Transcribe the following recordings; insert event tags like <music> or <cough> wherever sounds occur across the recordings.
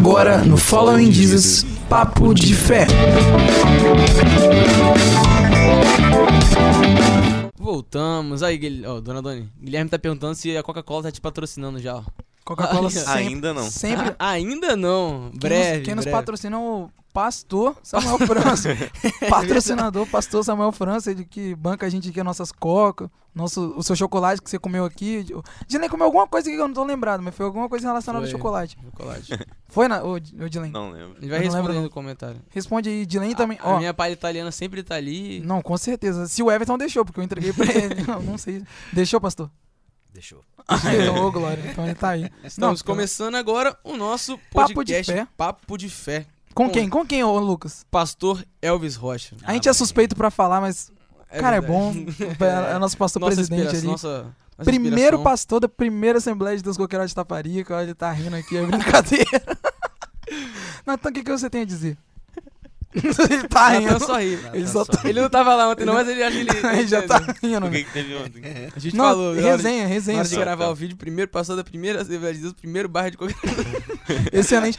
Agora no Following Jesus, Papo de Fé. Voltamos. Aí, Guilherme, ó, dona Doni. Guilherme tá perguntando se a Coca-Cola tá te patrocinando já, ó. Coca-Cola sempre, Ainda não. sempre <laughs> Ainda não. Quem Breve. nos, quem nos breve. patrocina é o pastor Samuel França. <laughs> Patrocinador, pastor Samuel França, ele que banca a gente aqui, as nossas coca, nosso, o seu chocolate que você comeu aqui. Dilene comeu alguma coisa aqui que eu não tô lembrado, mas foi alguma coisa relacionada Foi. ao chocolate. Chocolate. Foi, na, ô, ô Dilene? Não lembro. Ele vai Eu responder no comentário. Responde aí, Dilene também. A Ó, minha palha italiana sempre tá ali. não, com certeza. Se o Everton deixou, porque eu entreguei pra ele. <laughs> Não, não sei. Deixou, pastor? Deixou. Então, Ô, Glória. Então ele tá aí. Estamos Não, começando agora o nosso Papo podcast de Fé. Papo de Fé. Com quem? Com quem, ô Lucas? Pastor Elvis Rocha. A gente é suspeito pra falar, mas, cara, é bom. verdade. É nosso pastor <laughs> Nossa presidente ali. Nossa, nossa Primeiro pastor da primeira Assembleia de Deus Coqueirão de Taparica. Olha, ele tá rindo aqui, é brincadeira. <laughs> Natan, o que, que você tem a dizer? Ele tá Natan rindo. só ri. Ele só tá, Ele não tava lá ontem, não, mas ele acha <laughs> que ele. ele já tá rindo. O que, que teve ontem? A gente Não, falou. na hora resenha, Na resenha. hora de gravar tá. o vídeo, primeiro pastor da primeira Assembleia de Deus, primeiro bairro de qualquer. <laughs> Excelente.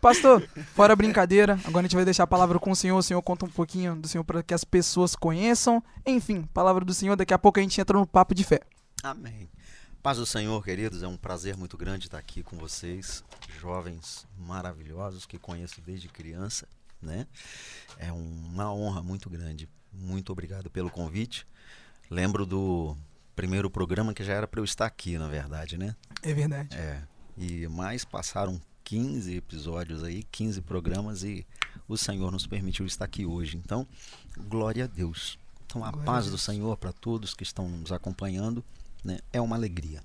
Pastor, fora brincadeira, agora a gente vai deixar a palavra com o senhor. O senhor conta um pouquinho do senhor para que as pessoas conheçam. Enfim, palavra do senhor. Daqui a pouco a gente entra no papo de fé. Amém. Paz do Senhor, queridos, é um prazer muito grande estar aqui com vocês, jovens maravilhosos que conheço desde criança, né? É uma honra muito grande. Muito obrigado pelo convite. Lembro do primeiro programa que já era para eu estar aqui, na verdade, né? É verdade. É. E mais passaram 15 episódios aí, 15 programas e o Senhor nos permitiu estar aqui hoje. Então, glória a Deus. Então, a Glória a paz do Deus. Senhor para todos que estão nos acompanhando, né? É uma alegria.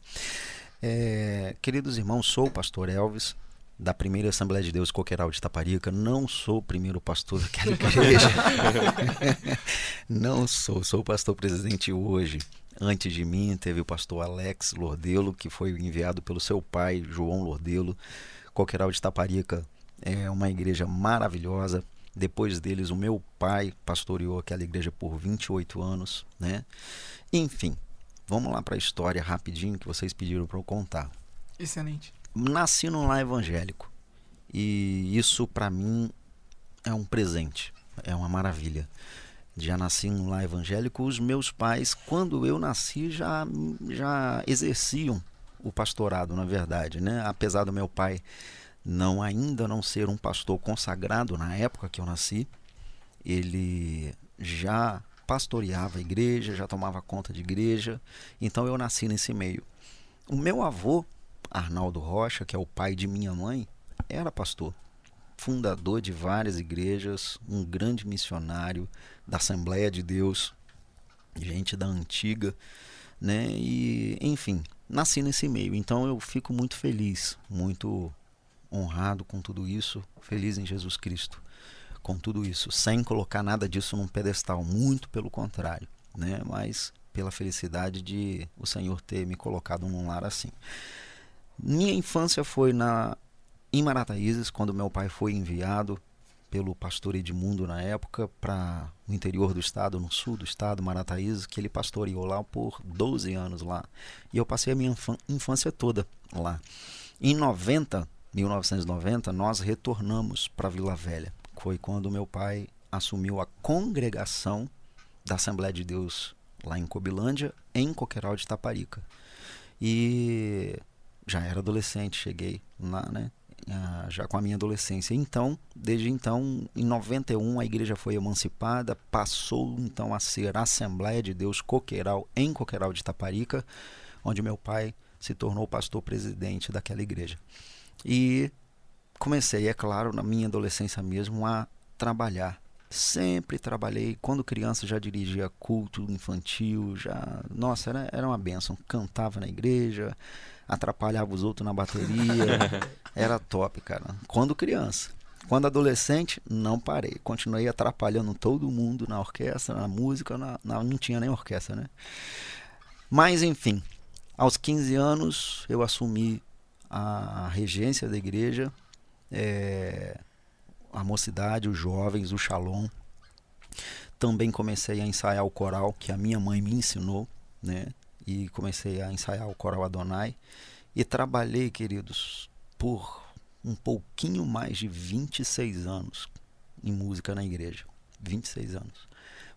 É, queridos irmãos, sou o pastor Elvis da primeira Assembleia de Deus Coqueiral de Taparica. Não sou o primeiro pastor daquela <laughs> igreja. <laughs> Não sou, sou o pastor presidente hoje. Antes de mim teve o pastor Alex Lordelo, que foi enviado pelo seu pai, João Lordelo. Coqueiral de Taparica é uma igreja maravilhosa. Depois deles, o meu pai pastoreou aquela igreja por 28 anos, né? Enfim, vamos lá para a história rapidinho que vocês pediram para eu contar Excelente. Nasci num lar evangélico e isso para mim é um presente, é uma maravilha. Já nasci num lar evangélico, os meus pais, quando eu nasci, já, já exerciam o pastorado, na verdade, né? Apesar do meu pai não ainda não ser um pastor consagrado na época que eu nasci, ele já pastoreava a igreja, já tomava conta de igreja, então eu nasci nesse meio. O meu avô, Arnaldo Rocha, que é o pai de minha mãe, era pastor, fundador de várias igrejas, um grande missionário da Assembleia de Deus, gente da antiga, né? E, enfim, nasci nesse meio. Então eu fico muito feliz, muito honrado com tudo isso, feliz em Jesus Cristo com tudo isso, sem colocar nada disso num pedestal, muito pelo contrário, né? Mas pela felicidade de o Senhor ter me colocado num lar assim. Minha infância foi na em Marataízes, quando meu pai foi enviado pelo pastor Edmundo na época para o interior do estado, no sul do estado, Marataízes, que ele pastoreou lá por 12 anos lá. E eu passei a minha infância toda lá. Em 90, 1990, nós retornamos para Vila Velha. Foi quando meu pai assumiu a congregação da Assembleia de Deus lá em Cobilândia, em Coqueiral de Taparica. E já era adolescente, cheguei lá, né? já com a minha adolescência. Então, desde então, em 91, a igreja foi emancipada, passou então a ser Assembleia de Deus Coqueiral, em Coqueiral de Taparica, onde meu pai se tornou pastor presidente daquela igreja. E comecei, é claro, na minha adolescência mesmo, a trabalhar. Sempre trabalhei. Quando criança já dirigia culto infantil, já. Nossa, era, era uma benção. Cantava na igreja, atrapalhava os outros na bateria. <laughs> Era top, cara. Quando criança. Quando adolescente, não parei. Continuei atrapalhando todo mundo na orquestra, na música, na, na- não tinha nem orquestra, né? Mas, enfim, aos 15 anos eu assumi a regência da igreja, eh, a mocidade, os jovens, o shalom. Também comecei a ensaiar o coral que a minha mãe me ensinou, né? E comecei a ensaiar o coral Adonai. E trabalhei, queridos, por um pouquinho mais de 26 anos em música na igreja. 26 anos.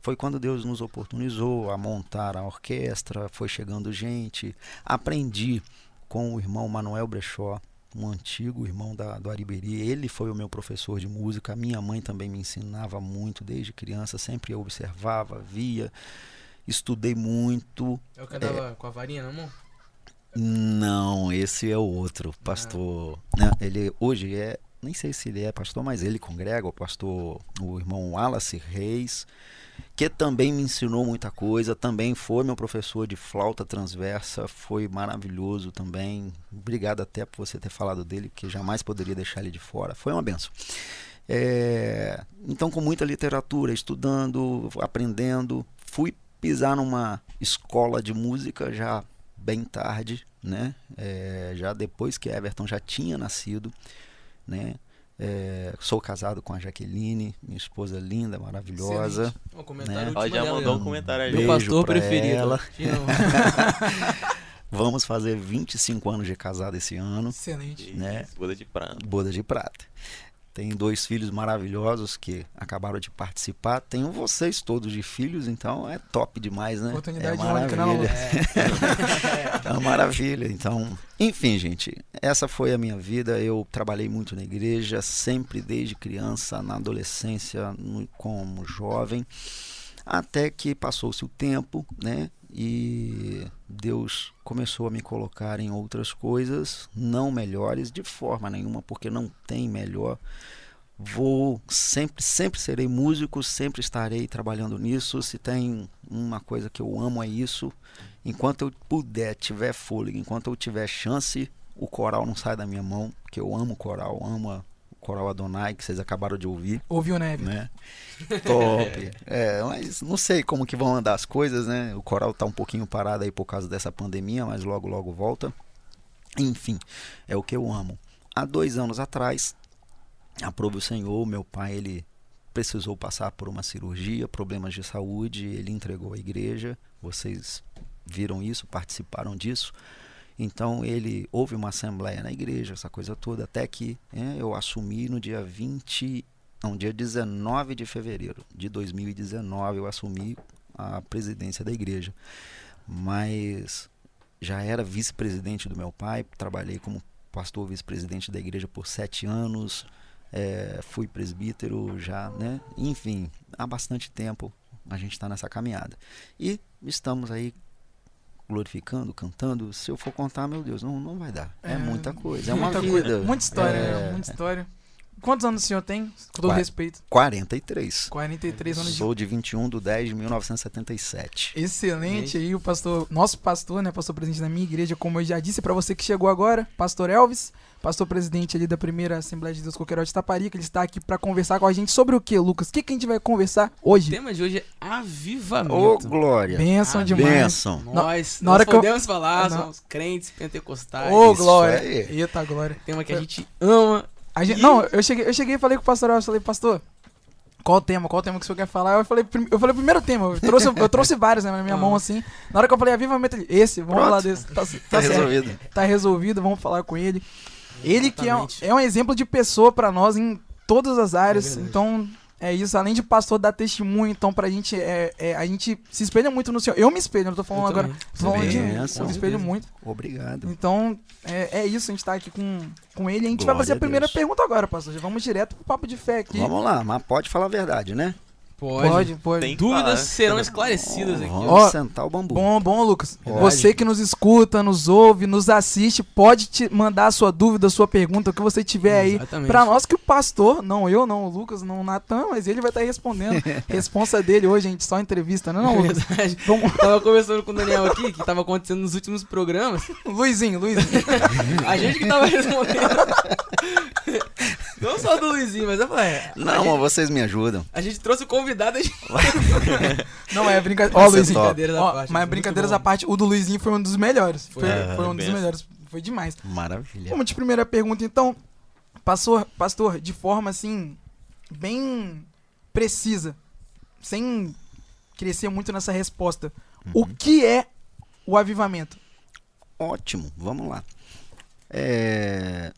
Foi quando Deus nos oportunizou a montar a orquestra, foi chegando gente. Aprendi com o irmão Manuel Brechó, um antigo irmão da, do Ariberi. Ele foi o meu professor de música. Minha mãe também me ensinava muito desde criança, sempre eu observava, via. Estudei muito. É o que andava com a varinha na mão? Não, esse é o outro, pastor. Né, ele hoje é, nem sei se ele é pastor, mas ele congrega, o pastor, o irmão Wallace Reis, que também me ensinou muita coisa, também foi meu professor de flauta transversa, foi maravilhoso também. Obrigado até por você ter falado dele, porque jamais poderia deixar ele de fora. Foi uma benção. É, então, com muita literatura, estudando, aprendendo, fui pisar numa escola de música já bem tarde, né? É, já depois que Everton já tinha nascido, né? É, sou casado com a Jaqueline, minha esposa linda, maravilhosa. O comentário Né? Ó, já dela, mandou um comentário aí. Meu Beijo pastor pra preferido. ela. <laughs> Vamos fazer 25 anos de casado esse ano, Excelente. né? Isso, Boda de prata. boda de prata. Tem dois filhos maravilhosos que acabaram de participar. Tenho vocês todos de filhos, então é top demais, né? Oportunidade é única, né, Lulu? <laughs> É uma maravilha. Então, enfim, gente, essa foi a minha vida. Eu trabalhei muito na igreja, sempre desde criança, na adolescência, como jovem, até que passou-se o tempo, né? E Deus começou a me colocar em outras coisas, não melhores de forma nenhuma, porque não tem melhor. Vou sempre, sempre serei músico, sempre estarei trabalhando nisso. Se tem uma coisa que eu amo é isso. Enquanto eu puder, tiver fôlego, enquanto eu tiver chance, o coral não sai da minha mão, porque eu amo coral, amo coral Adonai que vocês acabaram de ouvir, Ouviu, né, né? <laughs> Top. É, mas não sei como que vão andar as coisas, né? O coral tá um pouquinho parado aí por causa dessa pandemia, mas logo logo volta. Enfim, é o que eu amo. Há dois anos atrás, aprove o Senhor, meu pai ele precisou passar por uma cirurgia, problemas de saúde, ele entregou à igreja. Vocês viram isso, participaram disso. Então ele houve uma assembleia na igreja, essa coisa toda, até que é, eu assumi no dia 20, não, dia 19 de fevereiro de 2019 eu assumi a presidência da igreja. Mas já era vice-presidente do meu pai, trabalhei como pastor vice-presidente da igreja por sete anos, é, fui presbítero já, né? Enfim, há bastante tempo a gente está nessa caminhada. E estamos aí glorificando, cantando. Se eu for contar, meu Deus, não, não vai dar. É, É, muita coisa, é uma Muita vida. coisa, Muita história, É, né? Muita história. Quantos anos o senhor tem? Com todo Qua- respeito. 43. 43 anos de Sou de 21 de 10 de 1977. Excelente aí o pastor, nosso pastor, né, pastor presidente da minha igreja, como eu já disse pra você que chegou agora, pastor Elvis, pastor presidente ali da primeira Assembleia de Deus Coqueiró de Taparica, ele está aqui pra conversar com a gente sobre o que, Lucas? O que, que a gente vai conversar O hoje? tema de hoje é avivamento. Ô, Glória! Benção Ah, demais. Benção! Nós, na hora nós que eu- podemos falar, somos crentes pentecostais. Ô, isso glória. aí. Eita, glória. Tema que a gente ama. Gente- Não, eu cheguei, eu cheguei e falei com o pastor Elvis, falei, pastor, qual o tema? Qual o tema que o senhor quer falar? Eu falei, eu falei o primeiro tema, eu trouxe, eu trouxe vários né, na minha Ah. mão assim. Na hora que eu falei avivamento, ele, esse, vamos Pronto. falar desse. Tá, tá Tá resolvido. tá resolvido, vamos falar com ele. Ele que é um, Exatamente. é um exemplo de pessoa pra nós em todas as áreas. É então, é isso. Além de pastor dar testemunho, então pra gente, é, é- a gente se espelha muito no Senhor. Eu me espelho, não tô falando Eu agora. Tô falando de. Benção. Eu me espelho muito. Obrigado. Então, é, é isso. A gente tá aqui com, com ele. A gente vai Glória fazer a a primeira pergunta agora, pastor. Já vamos direto pro papo de fé aqui. Vamos lá, mas pode falar a verdade, né? Pode. Pode, pode. Tem Dúvidas falar. serão esclarecidas aqui. Vamos Ó, sentar o bambu. Bom, bom, Lucas. Pode. Você que nos escuta, nos ouve, nos assiste, pode te mandar a sua dúvida, a sua pergunta, o que você tiver aí. Exatamente. Pra nós que o pastor, não eu, não o Lucas, não o Natan, mas ele vai estar respondendo. <laughs> Responsa dele hoje, gente, só entrevista, não, não, É Lucas? verdade. Vamos, Tava conversando com o Daniel aqui, que tava acontecendo nos últimos programas. <laughs> Luizinho, Luizinho. <laughs> A gente que tava respondendo. Não só do Luizinho, mas eu falei, é, Não, mas vocês me ajudam. a gente trouxe o convidado, a gente... <laughs> Não, é brincadeira. Ó, Luizinho. Brincadeiras à Ó, parte, mas brincadeiras à parte, o do Luizinho foi um dos melhores. Foi, Foi, é, foi um dos melhores. Foi demais. Maravilha. Vamos de primeira pergunta, então. Pastor, pastor, de forma assim, bem precisa, sem crescer muito nessa resposta. O que é o avivamento? Ótimo, vamos lá. É,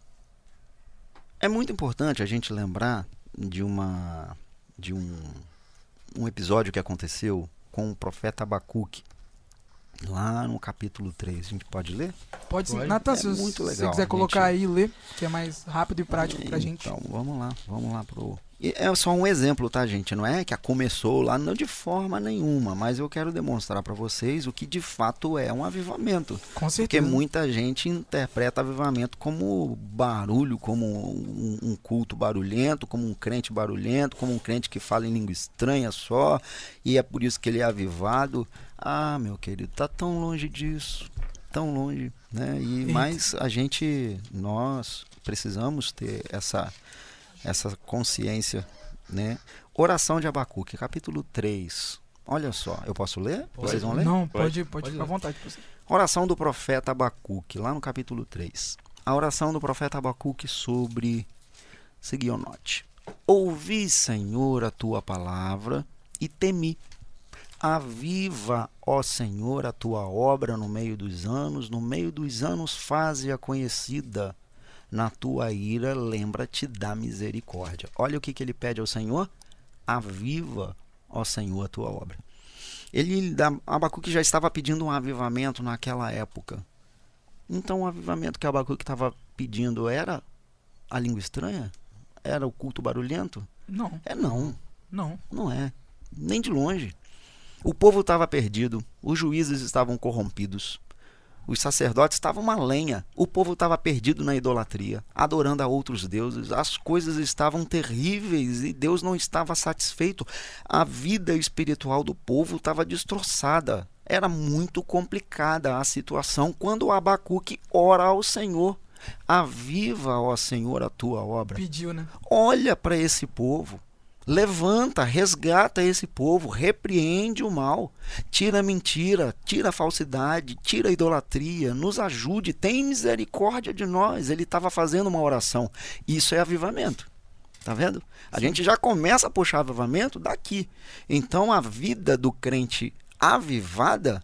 muito importante a gente lembrar de uma de um, um episódio que aconteceu com o profeta Abacuque. Lá no capítulo 3. A gente pode ler? Pode sim. Pode. Natan, É se muito você legal, quiser gente. colocar aí e ler, que é mais rápido e prático pra gente. Então, vamos lá, vamos lá pro. E é só um exemplo, tá, gente? Não é que a começou lá, não de forma nenhuma, mas eu quero demonstrar para vocês o que de fato é um avivamento. Com Porque certeza. muita gente interpreta avivamento como barulho, como um, um culto barulhento, como um crente barulhento, como um crente que fala em língua estranha só, e é por isso que ele é avivado. Ah, meu querido, tá tão longe disso, tão longe, né? E Eita. mas a gente, nós precisamos ter essa essa consciência, né? Oração de Abacuque, capítulo 3. Olha só, eu posso ler? Pode. Vocês vão ler? Não, Pode, pode, pode, ficar à vontade. Oração do profeta Abacuque, lá no capítulo 3. A oração do profeta Abacuque sobre Sigionote. Ouvi, Senhor, a tua palavra e temi. Aviva, ó Senhor, a tua obra no meio dos anos, no meio dos anos faze-a conhecida. Na tua ira, lembra-te da misericórdia. Olha o que, que ele pede ao Senhor. Aviva, ó Senhor, a tua obra. Ele, Abacuque já estava pedindo um avivamento naquela época. Então o avivamento que Abacuque estava pedindo era a língua estranha? Era o culto barulhento? Não, É não, não. não é. Nem de longe. O povo estava perdido, os juízes estavam corrompidos, os sacerdotes estavam uma lenha, o povo estava perdido na idolatria, adorando a outros deuses, as coisas estavam terríveis e Deus não estava satisfeito. A vida espiritual do povo estava destroçada. Era muito complicada a situação quando Abacuque ora ao Senhor. Aviva, ó Senhor, a tua obra. Pediu, né? Olha para esse povo. Levanta, resgata esse povo, repreende o mal, tira a mentira, tira a falsidade, tira a idolatria, nos ajude, tem misericórdia de nós. Ele estava fazendo uma oração. Isso é avivamento. Tá vendo? A gente já começa a puxar avivamento daqui. Então a vida do crente avivada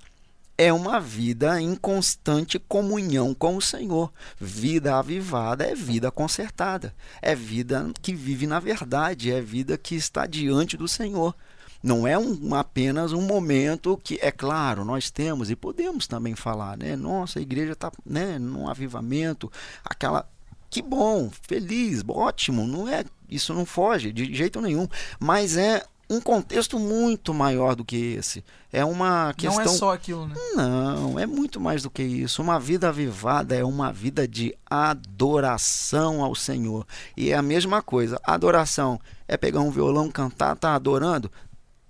é uma vida em constante comunhão com o Senhor. Vida avivada é vida consertada, é vida que vive na verdade, é vida que está diante do Senhor. Não é um, apenas um momento que, é claro, nós temos e podemos também falar, né? Nossa, a igreja está né, num avivamento, aquela. Que bom, feliz, ótimo, não é, isso não foge de jeito nenhum, mas é um contexto muito maior do que esse. É uma questão Não é só aquilo, né? não, é muito mais do que isso. Uma vida avivada é uma vida de adoração ao Senhor. E é a mesma coisa. Adoração é pegar um violão, cantar, tá adorando?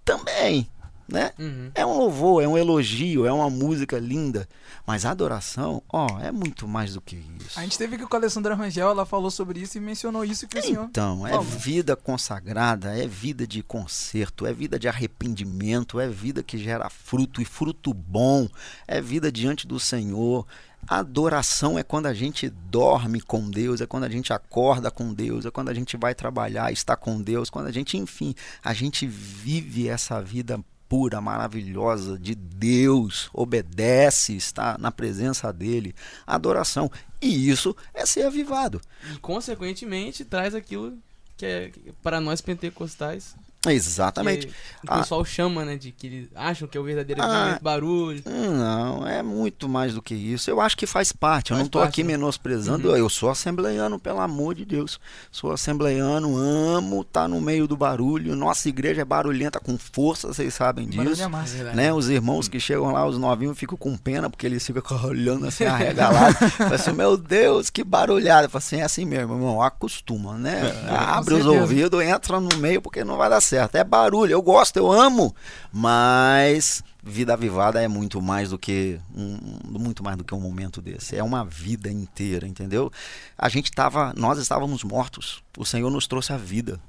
Também, né? Uhum. É um louvor, é um elogio, é uma música linda. Mas a adoração, ó, é muito mais do que isso. A gente teve aqui com a Alessandra Rangel, ela falou sobre isso e mencionou isso que o senhor. Então, é vida consagrada, é vida de conserto, é vida de arrependimento, é vida que gera fruto e fruto bom, é vida diante do Senhor. Adoração é quando a gente dorme com Deus, é quando a gente acorda com Deus, é quando a gente vai trabalhar, está com Deus, quando a gente, enfim, a gente vive essa vida pura, maravilhosa de Deus, obedece, está na presença dele. Adoração. E isso é ser avivado. E consequentemente traz aquilo que é para nós pentecostais. Exatamente. Que o Ah. pessoal chama, né? De que eles acham que é o verdadeiro Ah. barulho. Não, é muito mais do que isso. Eu acho que faz parte. Eu Faz não estou parte, aqui né? menosprezando. Uhum. Eu sou assembleiano, pelo amor de Deus. Sou assembleiano, amo estar no meio do barulho. Nossa igreja é barulhenta com força, vocês sabem Barulho disso. é massa. verdade. Né? Os irmãos que chegam lá, os novinhos, ficam com pena porque eles ficam <laughs> olhando assim, arregalados. Assim, meu Deus, que barulhada. Fala assim, é assim mesmo, irmão, acostuma, né? Abre os ouvidos, entra no meio porque não vai dar certo. É barulho, eu gosto, eu amo, mas vida avivada é muito mais do que um, muito mais do que um momento desse. É uma vida inteira, entendeu? A gente estava, nós estávamos mortos. O Senhor nos trouxe a vida.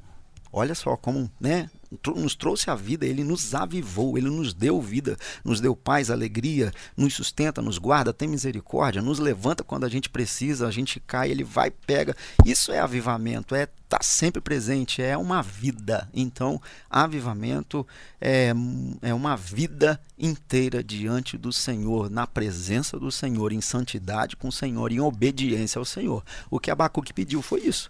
Olha só como, né? Nos trouxe a vida, ele nos avivou, ele nos deu vida, nos deu paz, alegria, nos sustenta, nos guarda, tem misericórdia, nos levanta quando a gente precisa, a gente cai, ele vai, pega. Isso é avivamento, é estar sempre presente, é uma vida. Então, avivamento é, é uma vida inteira diante do Senhor, na presença do Senhor, em santidade com o Senhor, em obediência ao Senhor. O que Abacuque pediu foi isso.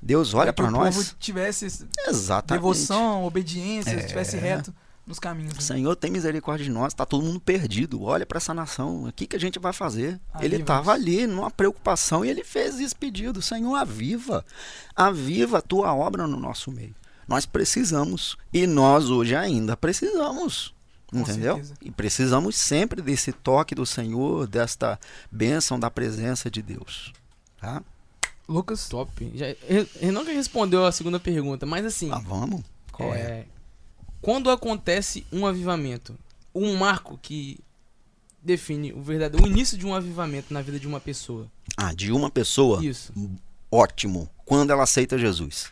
Deus olha que para o nós. povo tivesse Exatamente. devoção, obediência, É. estivesse reto nos caminhos. né? Senhor, tem misericórdia de nós, tá todo mundo perdido. Olha para essa nação, o que, que a gente vai fazer? Ali ele estava ali, numa preocupação, e ele fez esse pedido: Senhor, aviva, aviva a tua obra no nosso meio. Nós precisamos, e nós hoje ainda precisamos. Com Entendeu? certeza. E precisamos sempre desse toque do Senhor, desta bênção da presença de Deus. Tá? Lucas, Top. Já, Re- Renan que respondeu a segunda pergunta, mas assim. Ah, vamos? Qual é? é, Quando acontece um avivamento, um marco que define o verdadeiro, o início de um avivamento na vida de uma pessoa. Ah, de uma pessoa, Isso. ótimo. Quando ela aceita Jesus.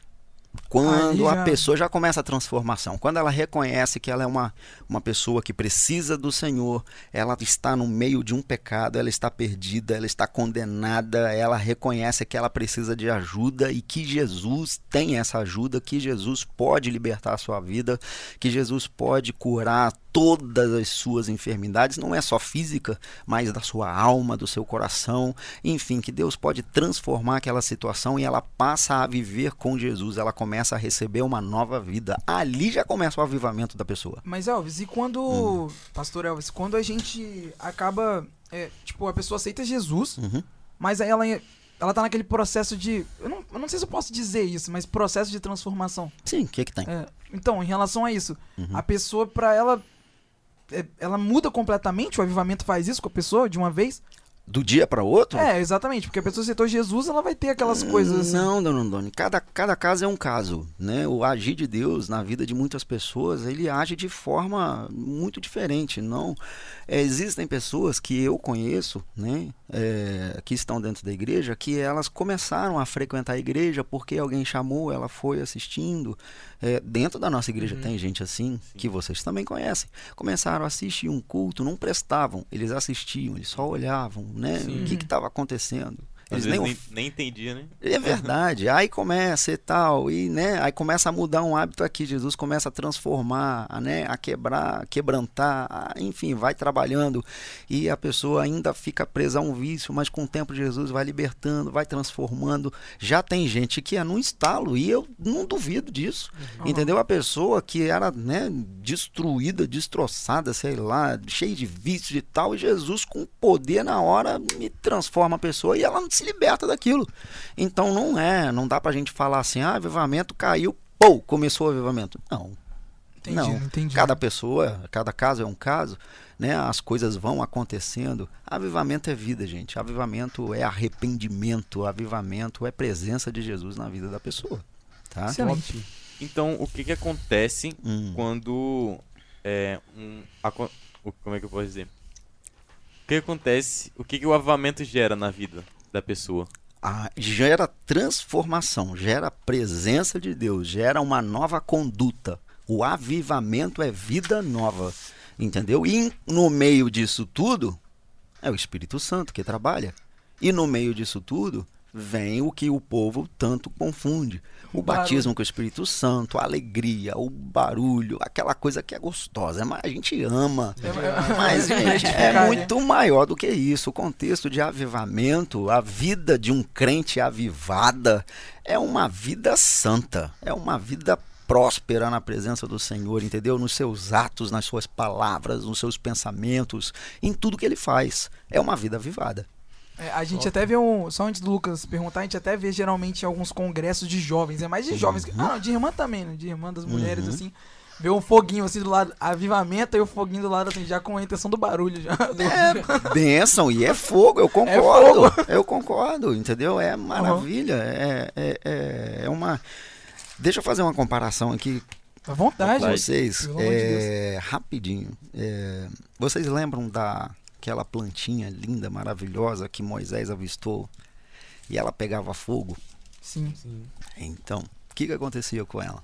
Quando Ali a já- pessoa já começa a transformação, quando ela reconhece que ela é uma, uma pessoa que precisa do Senhor, ela está no meio de um pecado, ela está perdida, ela está condenada, ela reconhece que ela precisa de ajuda e que Jesus tem essa ajuda, que Jesus pode libertar a sua vida, que Jesus pode curar todas as suas enfermidades, não é só física, mas da sua alma, do seu coração, enfim, que Deus pode transformar aquela situação e ela passa a viver com Jesus, ela começa a receber uma nova vida. Ali já começa o avivamento da pessoa. mas Elvis, e quando, Hum. pastor Elvis, quando a gente acaba, é, tipo, a pessoa aceita Jesus, Uhum. mas aí ela, ela tá naquele processo de, eu não, eu não sei se eu posso dizer isso, mas processo de transformação. Sim, o que que tem? É, então, em relação a isso, Uhum. a pessoa, pra ela, é, ela muda completamente, o avivamento faz isso com a pessoa de uma vez? Do dia para outro? É, exatamente, porque a pessoa aceitou Jesus, ela vai ter aquelas coisas assim. Não, Dona Andoni, cada, cada caso é um caso, né? O agir de Deus na vida de muitas pessoas, ele age de forma muito diferente, não... é, existem pessoas que eu conheço, né, é, que estão dentro da igreja, que elas começaram a frequentar a igreja porque alguém chamou, ela foi assistindo. É, dentro da nossa igreja Uhum. tem gente assim, que vocês também conhecem. Começaram a assistir um culto, não prestavam, eles assistiam, eles só olhavam, né? Sim. O que estava acontecendo. Às Eles vezes nem nem, nem entendia, né? é verdade. <laughs> Aí começa e tal, e né, aí começa a mudar um hábito aqui. Jesus começa a transformar, a, né, a quebrar, a quebrantar, a- enfim, vai trabalhando e a pessoa ainda fica presa a um vício, mas com o tempo Jesus vai libertando, vai transformando. Já tem gente que é num estalo e eu não duvido disso. Aham. Entendeu? A pessoa que era, né, destruída, destroçada, sei lá, cheia de vícios e tal, e Jesus com poder na hora me transforma a pessoa e ela se liberta daquilo. Então não é, não dá pra gente falar assim, ah, avivamento caiu, pô, começou o avivamento. Não, Entendi, não. entendi. cada pessoa, cada caso é um caso, né? As coisas vão acontecendo. Avivamento é vida, gente. Avivamento é arrependimento, avivamento é presença de Jesus na vida da pessoa, tá? Excelente. Então, o que que acontece Hum. quando é um o- como é que eu posso dizer? O que acontece? O que que o avivamento gera na vida da pessoa? Ah, gera transformação, gera presença de Deus, gera uma nova conduta. O avivamento é vida nova, entendeu? E no meio disso tudo é o Espírito Santo que trabalha. E no meio disso tudo vem o que o povo tanto confunde: o O barulho. batismo com o Espírito Santo, a alegria, o barulho, aquela coisa que é gostosa, mas a gente ama. Mas, <laughs> gente, é muito maior do que isso. O contexto de avivamento, a vida de um crente avivada, é uma vida santa, é uma vida próspera na presença do Senhor, entendeu? Nos seus atos, nas suas palavras, nos seus pensamentos, em tudo que ele faz. É uma vida avivada. É, a gente até vê um. Só antes do Lucas perguntar, a gente até vê geralmente em alguns congressos de jovens. É mais de jovens. que- Ah, não, de irmã também, né? De irmã das mulheres, Uhum. assim. Vê um foguinho assim do lado, avivamento e o foguinho do lado, assim, já com a intenção do barulho. Já, <laughs> É bênção e é fogo, eu concordo. Eu concordo, entendeu? É maravilha. É, é, é, é uma. Deixa eu fazer uma comparação aqui À vontade. com vocês. Pelo amor de É, rapidinho. É, vocês lembram daquela plantinha linda, maravilhosa que Moisés avistou e ela pegava fogo? Sim. Sim. Então, o que, que acontecia com ela?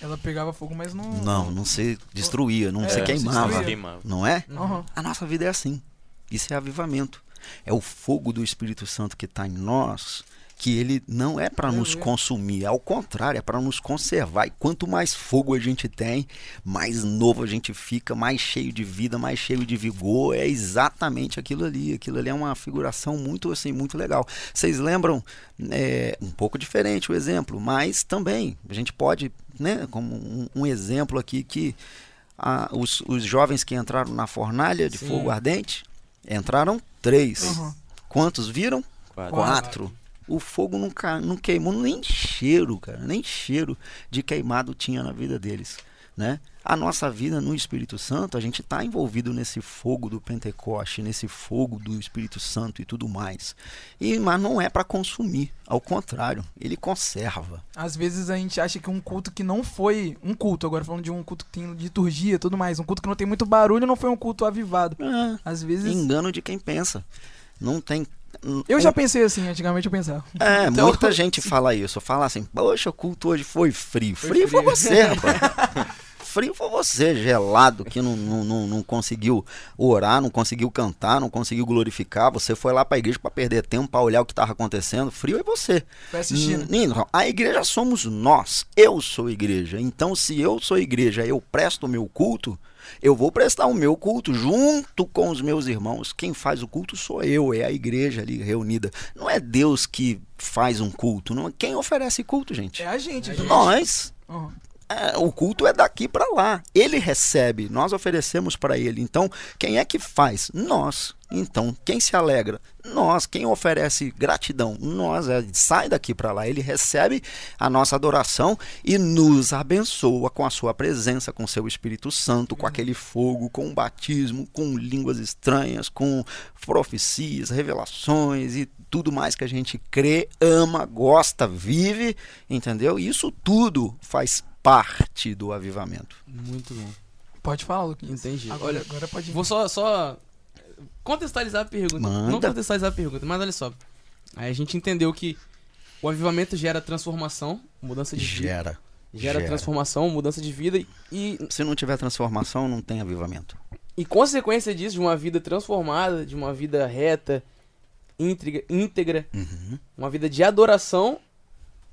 Ela pegava fogo, mas não. Não, não se destruía, não É, se se queimava. Queimava. Não é? Aham. A nossa vida é assim. Isso é avivamento. É o fogo do Espírito Santo que está em nós que ele não é para nos Aleluia. consumir, ao contrário, é para nos conservar. E quanto mais fogo a gente tem, mais novo a gente fica, mais cheio de vida, mais cheio de vigor. É exatamente aquilo ali. Aquilo ali é uma figuração muito assim, muito legal. Vocês lembram? É, um pouco diferente o exemplo, mas também a gente pode, né, como um, um exemplo aqui que ah, os, os jovens que entraram na fornalha de Sim. fogo ardente entraram três. Uhum. Quantos viram? Quatro. Quatro. O fogo não, não queimou nem cheiro, cara, nem cheiro de queimado tinha na vida deles, né? A nossa vida no Espírito Santo, a gente está envolvido nesse fogo do Pentecoste, nesse fogo do Espírito Santo e tudo mais. E mas não é para consumir, ao contrário, ele conserva. Às vezes a gente acha que um culto que não foi um culto, agora falando de um culto que tem liturgia e tudo mais, um culto que não tem muito barulho não foi um culto avivado. Ah, Às vezes. engano de quem pensa. Não tem Eu já pensei assim, antigamente eu pensava. É, Então- muita <laughs> gente fala isso. Fala assim, poxa, o culto hoje foi frio. Frio foi você, rapaz. <laughs> Frio foi você, gelado, que não, não, não, não conseguiu orar, não conseguiu cantar, não conseguiu glorificar. Você foi lá pra igreja pra perder tempo, pra olhar o que tava acontecendo. Frio é você. Foi assistindo. Nino, a igreja somos nós. Eu sou igreja. Então, se eu sou igreja, eu presto o meu culto, eu vou prestar o meu culto junto com os meus irmãos. Quem faz o culto sou eu, é a igreja ali reunida. Não é Deus que faz um culto. Não, quem oferece culto, gente? É a gente. a gente. Nós. Uhum. É, o culto é daqui para lá. Ele recebe, nós oferecemos para ele. Então, quem é que faz? Nós. Então, quem se alegra? Nós. Quem oferece gratidão? Nós. É, sai daqui para lá. Ele recebe a nossa adoração e nos abençoa com a sua presença, com seu Espírito Santo, com aquele fogo, com o batismo, com línguas estranhas, com profecias, revelações e tudo mais que a gente crê, ama, gosta, vive, entendeu? Isso tudo faz parte do avivamento. Muito bom. Pode falar, Luquinhas. Entendi. Agora, Olha, agora pode ir. Vou só, só contextualizar a pergunta. Não Manda. contextualizar a pergunta, mas olha só. Aí a gente entendeu que o avivamento gera transformação, mudança de vida. Gera. Gera, gera. transformação, mudança de vida e- e, Se não tiver transformação, não tem avivamento. e consequência disso, de uma vida transformada, de uma vida reta, íntegra, íntegra Uhum. uma vida de adoração,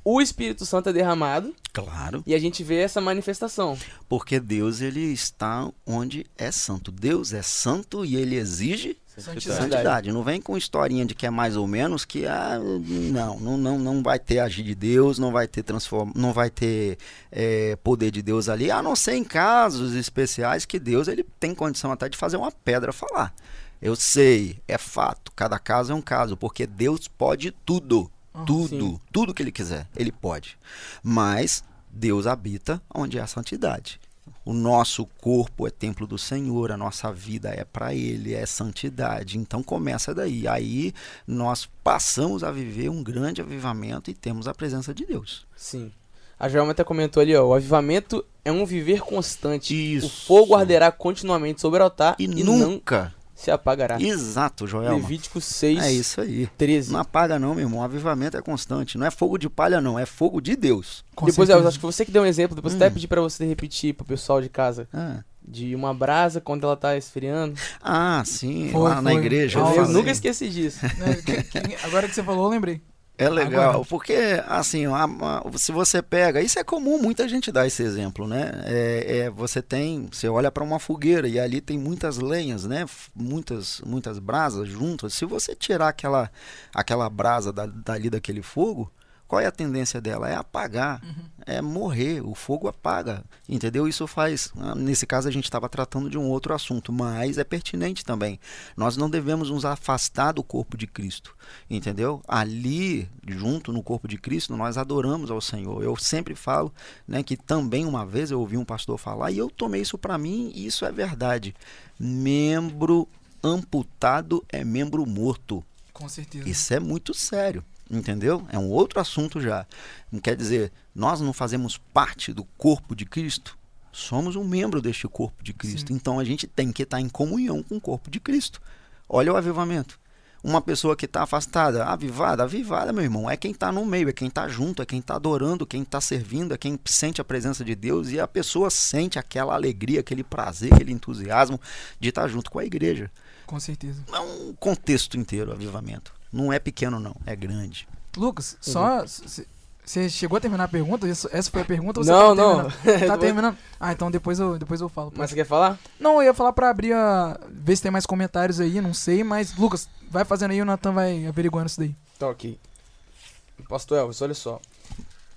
o Espírito Santo é derramado Claro. e a gente vê essa manifestação. Porque Deus ele está onde é santo. Deus é santo e ele exige Santidade. santidade. Não vem com historinha de que é mais ou menos que ah, não, não, não, não vai ter agir de Deus, não vai ter transform, não vai ter é, poder de Deus ali, a não ser em casos especiais que Deus ele tem condição até de fazer uma pedra falar. Eu sei, é fato. Cada caso é um caso, porque Deus pode tudo, Ah, tudo, sim. tudo que Ele quiser, Ele pode. Mas Deus habita onde há santidade. O nosso corpo é templo do Senhor, a nossa vida é para Ele, é santidade. Então começa daí. Aí nós passamos a viver um grande avivamento e temos a presença de Deus. Sim. A Joelma até comentou ali, ó, o avivamento é um viver constante. Isso. O fogo arderá continuamente sobre o altar E, e, nunca. Se apagará. Exato, Joelma. Levítico 6, É isso aí. 13. Não apaga não, meu irmão. O avivamento é constante. Não é fogo de palha, não. É fogo de Deus. Com depois, eu acho que você que deu um exemplo, depois Hum. até pedir pra você repetir pro pessoal de casa. Ah, De uma brasa quando ela tá esfriando. Ah, sim. Foi, lá na foi. igreja. Eu eu nunca esqueci disso. Né, agora que você falou, eu lembrei. É legal, Agora. porque assim, a- a- se você pega, isso é comum, muita gente dá esse exemplo, né? É, é, você tem, você olha para uma fogueira e ali tem muitas lenhas, né? Muitas, muitas brasas juntas. Se você tirar aquela, aquela brasa da- dali daquele fogo, qual é a tendência dela? É apagar, é morrer. O fogo apaga, entendeu? Isso faz. ah, Nesse caso a gente estava tratando de um outro assunto, mas é pertinente também. Nós não devemos nos afastar do corpo de Cristo, entendeu? Ali, junto no corpo de Cristo, nós adoramos ao Senhor. Eu sempre falo, né, que também uma vez eu ouvi um pastor falar e eu tomei isso para mim e isso é verdade. Membro amputado é membro morto. Com certeza. Isso é muito sério, entendeu? É um outro assunto já. Não quer dizer, nós não fazemos parte do corpo de Cristo. Somos um membro deste corpo de Cristo. Sim. Então a gente tem que estar em comunhão com o corpo de Cristo. Olha o avivamento. Uma pessoa que está afastada, avivada, avivada, meu irmão, é quem está no meio, é quem está junto, é quem está adorando, quem está servindo, é quem sente a presença de Deus e a pessoa sente aquela alegria, aquele prazer, aquele entusiasmo de estar junto com a igreja Com certeza. é um contexto inteiro o avivamento. Não é pequeno, não, é grande. Lucas, só. c- Você chegou a terminar a pergunta? Isso- Essa foi a pergunta ou você Não, tá não. terminando? Tá <laughs> terminando? Ah, então depois eu, depois eu falo. Mas você quer falar? Não, eu ia falar pra abrir a. ver se tem mais comentários aí, não sei, mas, Lucas, vai fazendo aí, o Natan vai averiguando isso daí. Tá ok. Pastor Elvis, olha só.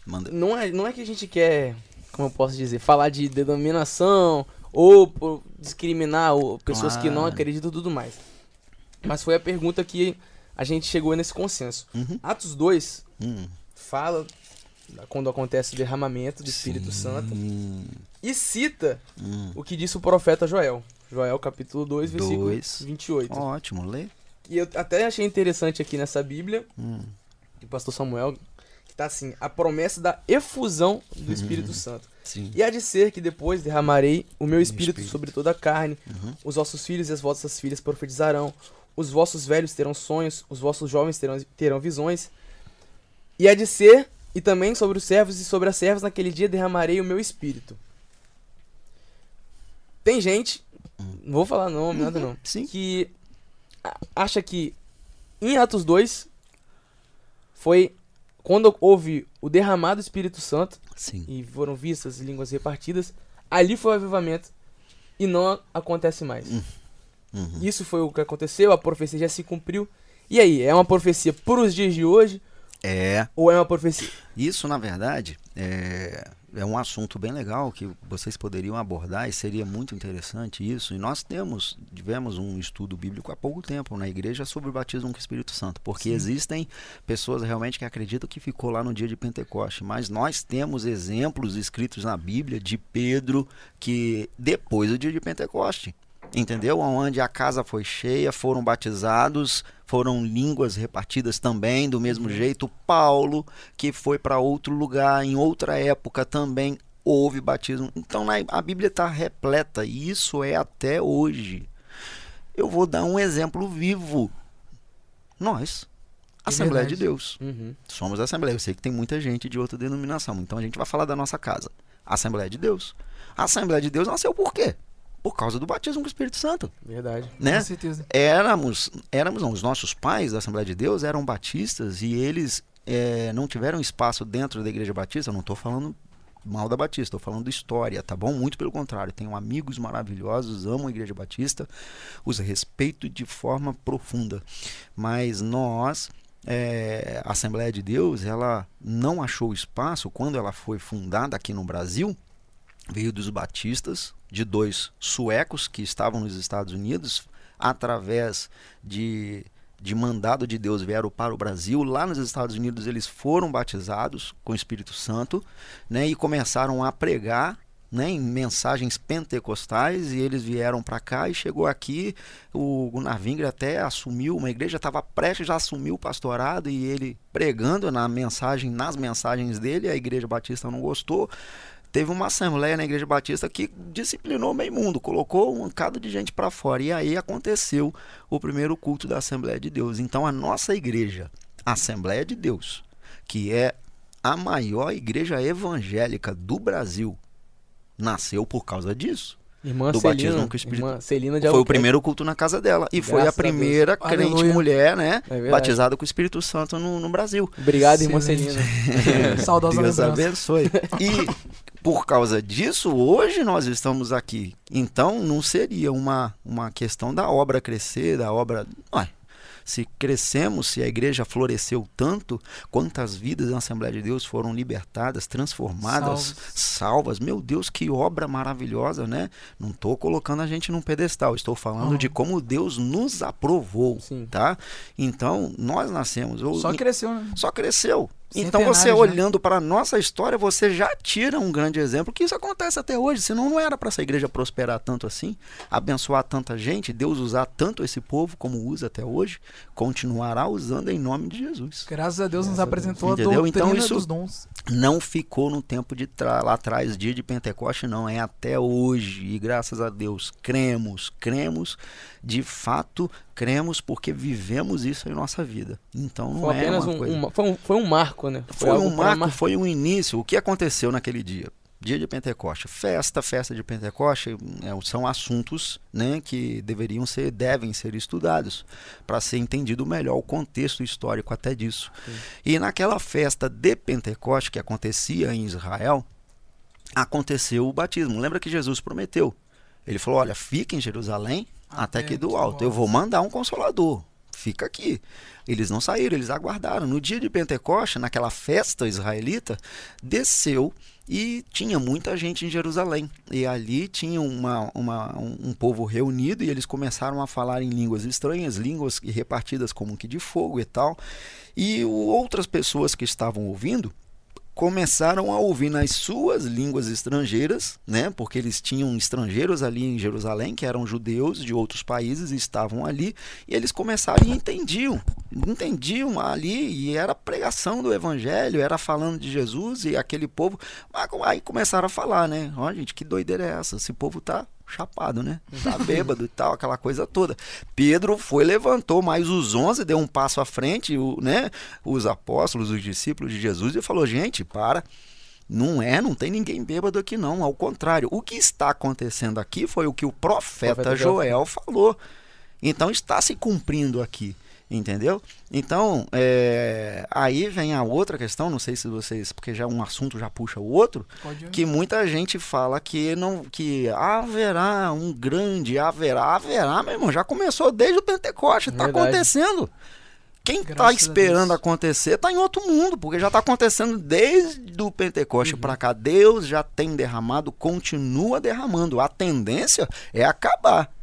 Manda. Não é, não é que a gente quer, como eu posso dizer, falar de denominação ou por discriminar ou pessoas que não acreditam e tudo mais. Mas foi a pergunta que a gente chegou nesse consenso. Uhum. Atos 2 Hum. fala quando acontece o derramamento do Espírito Sim. Santo e cita Hum. o que disse o profeta Joel. Joel capítulo 2, versículo Dois. 28. Ótimo, lê. E eu até achei interessante aqui nessa Bíblia, Hum. do pastor Samuel, que tá assim, a promessa da efusão do Espírito Uhum. Santo. Sim. E há de ser que depois derramarei o meu espírito, Espírito. sobre toda a carne, Uhum. os vossos filhos e as vossas filhas profetizarão, os vossos velhos terão sonhos, os vossos jovens terão, terão visões. E há de ser, e também sobre os servos e sobre as servas naquele dia derramarei o meu espírito. Tem gente, não vou falar nome, nada não, Sim. que acha que em Atos 2 foi quando houve o derramado do Espírito Santo Sim. e foram vistas línguas repartidas, ali foi o avivamento e não acontece mais. Uhum. Isso foi o que aconteceu, a profecia já se cumpriu. E aí, é uma profecia para os dias de hoje É. ou é uma profecia? Isso, na verdade, é, é um assunto bem legal que vocês poderiam abordar e seria muito interessante isso. E nós temos, tivemos um estudo bíblico há pouco tempo na igreja sobre o batismo com o Espírito Santo, porque existem pessoas realmente que acreditam que ficou lá no dia de Pentecoste, mas nós temos exemplos escritos na Bíblia de Pedro que depois do dia de Pentecoste. Entendeu? Onde a casa foi cheia, foram batizados, foram línguas repartidas também, do mesmo jeito. Paulo, que foi para outro lugar, em outra época também houve batismo. Então a Bíblia está repleta, e isso é até hoje. Eu vou dar um exemplo vivo. Nós, É Assembleia de Deus. Uhum. Somos Assembleia. Eu sei que tem muita gente de outra denominação, então a gente vai falar da nossa casa. Assembleia de Deus. A Assembleia de Deus nasceu por quê? Por causa do batismo com o Espírito Santo, Verdade. né? Com certeza. éramos, éramos não, os nossos pais da Assembleia de Deus eram batistas e eles eh, não tiveram espaço dentro da Igreja Batista. Eu não estou falando mal da Batista, estou falando história, tá bom? Muito pelo contrário, tenho amigos maravilhosos, amo a Igreja Batista, os respeito de forma profunda. Mas nós, eh, a Assembleia de Deus, ela não achou espaço quando ela foi fundada aqui no Brasil. Veio dos batistas, de dois suecos que estavam nos Estados Unidos, através de, de mandado de Deus vieram para o Brasil. Lá nos Estados Unidos eles foram batizados com o Espírito Santo né, e começaram a pregar né, em mensagens pentecostais e eles vieram para cá e chegou aqui o Gunnar Wingre até assumiu uma igreja estava prestes a assumir o pastorado e ele pregando na mensagem nas mensagens dele a igreja batista não gostou teve uma assembleia na igreja batista que disciplinou meio mundo, colocou um bocado de gente para fora. E aí aconteceu o primeiro culto da Assembleia de Deus. Então a nossa igreja, a Assembleia de Deus, que é a maior igreja evangélica do Brasil, nasceu por causa disso. Irmã Do Celina, batismo com o Espírito- irmã Celina de Foi o primeiro culto na casa dela. E foi a Graças a primeira crente Aleluia. mulher, né? É batizada com o Espírito Santo no, no Brasil. Obrigado, irmã. Celina. <laughs> <laughs> Saudosa Deus lembrança. abençoe. E por causa disso, hoje nós estamos aqui. Então não seria uma, uma questão da obra crescer, da obra. Ué, se crescemos, se a igreja floresceu tanto, quantas vidas na Assembleia de Deus foram libertadas, transformadas, Salvas. salvas. Meu Deus, que obra maravilhosa, né? Não estou colocando a gente num pedestal, estou falando Uhum. de como Deus nos aprovou, Sim. tá? Então, nós nascemos. Só cresceu, né? só cresceu. Então você já. olhando para a nossa história, você já tira um grande exemplo que isso acontece até hoje. Senão não era para essa igreja prosperar tanto assim, abençoar tanta gente, Deus usar tanto esse povo como usa até hoje, continuará usando em nome de Jesus. Graças a Deus nos Graças a apresentou a Entendeu? doutrina Então isso- dos dons. Não ficou no tempo de lá atrás, dia de Pentecoste, não, é até hoje. E graças a Deus, cremos, cremos, de fato, cremos porque vivemos isso em nossa vida. Então não Foi é apenas uma um, coisa. uma- foi, um, foi um marco, né? Foi algo um marco, mar- foi um início. O que aconteceu naquele dia? Dia de Pentecoste. Festa, festa de Pentecoste é, são assuntos né, que deveriam ser, devem ser estudados para ser entendido melhor o contexto histórico até disso. Sim. E naquela festa de Pentecoste que acontecia em Israel, aconteceu o batismo. Lembra que Jesus prometeu? Ele falou: Olha, fica em Jerusalém até, até que do alto. Eu vou mandar um consolador. Fica aqui. Eles não saíram, eles aguardaram. No dia de Pentecoste, naquela festa israelita, desceu e tinha muita gente em Jerusalém. E ali tinha uma, uma, um, povo reunido e eles começaram a falar em línguas estranhas, línguas repartidas como que de fogo e tal. E outras pessoas que estavam ouvindo começaram a ouvir nas suas línguas estrangeiras, né? Porque eles tinham estrangeiros ali em Jerusalém que eram judeus de outros países e estavam ali, e eles começaram e entendiam, entendiam ali e era pregação do evangelho, era falando de Jesus e aquele povo, aí começaram a falar, né? Ó, oh, gente, que doideira é essa? Esse povo tá chapado, né? Tá bêbado e tal, aquela coisa toda. Pedro foi, levantou mais os onze, deu um passo à frente, o, né? Os apóstolos, os discípulos de Jesus, e falou: gente, para. Não é, não tem ninguém bêbado aqui, não. Ao contrário, o que está acontecendo aqui foi o que o profeta, profeta Joel falou. Então está se cumprindo aqui. Entendeu? Então, é, aí vem a outra questão, não sei se vocês, porque já um assunto já puxa o outro, que muita gente fala que não que haverá um grande, haverá, haverá, meu irmão, já começou desde o Pentecoste, está acontecendo. Quem está esperando acontecer está em outro mundo, porque já está acontecendo desde o Pentecoste uhum. para cá. Deus já tem derramado, continua derramando. A tendência é acabar.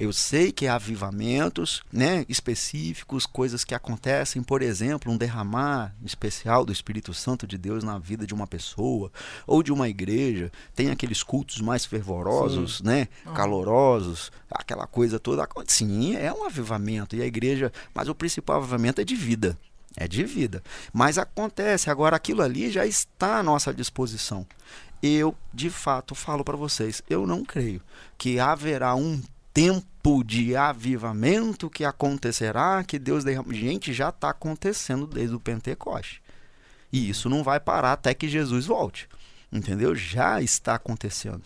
Eu sei que há avivamentos né, específicos, coisas que acontecem, por exemplo, um derramar especial do Espírito Santo de Deus na vida de uma pessoa ou de uma igreja. Tem aqueles cultos mais fervorosos, Sim. né, calorosos, aquela coisa toda. Sim, é um avivamento. E a igreja, mas o principal avivamento é de vida. É de vida. Mas acontece, agora aquilo ali já está à nossa disposição. Eu, de fato, falo para vocês, eu não creio que haverá um tempo de avivamento que acontecerá, que Deus derrama. Gente, já está acontecendo desde o Pentecoste. E isso não vai parar até que Jesus volte. Entendeu? Já está acontecendo.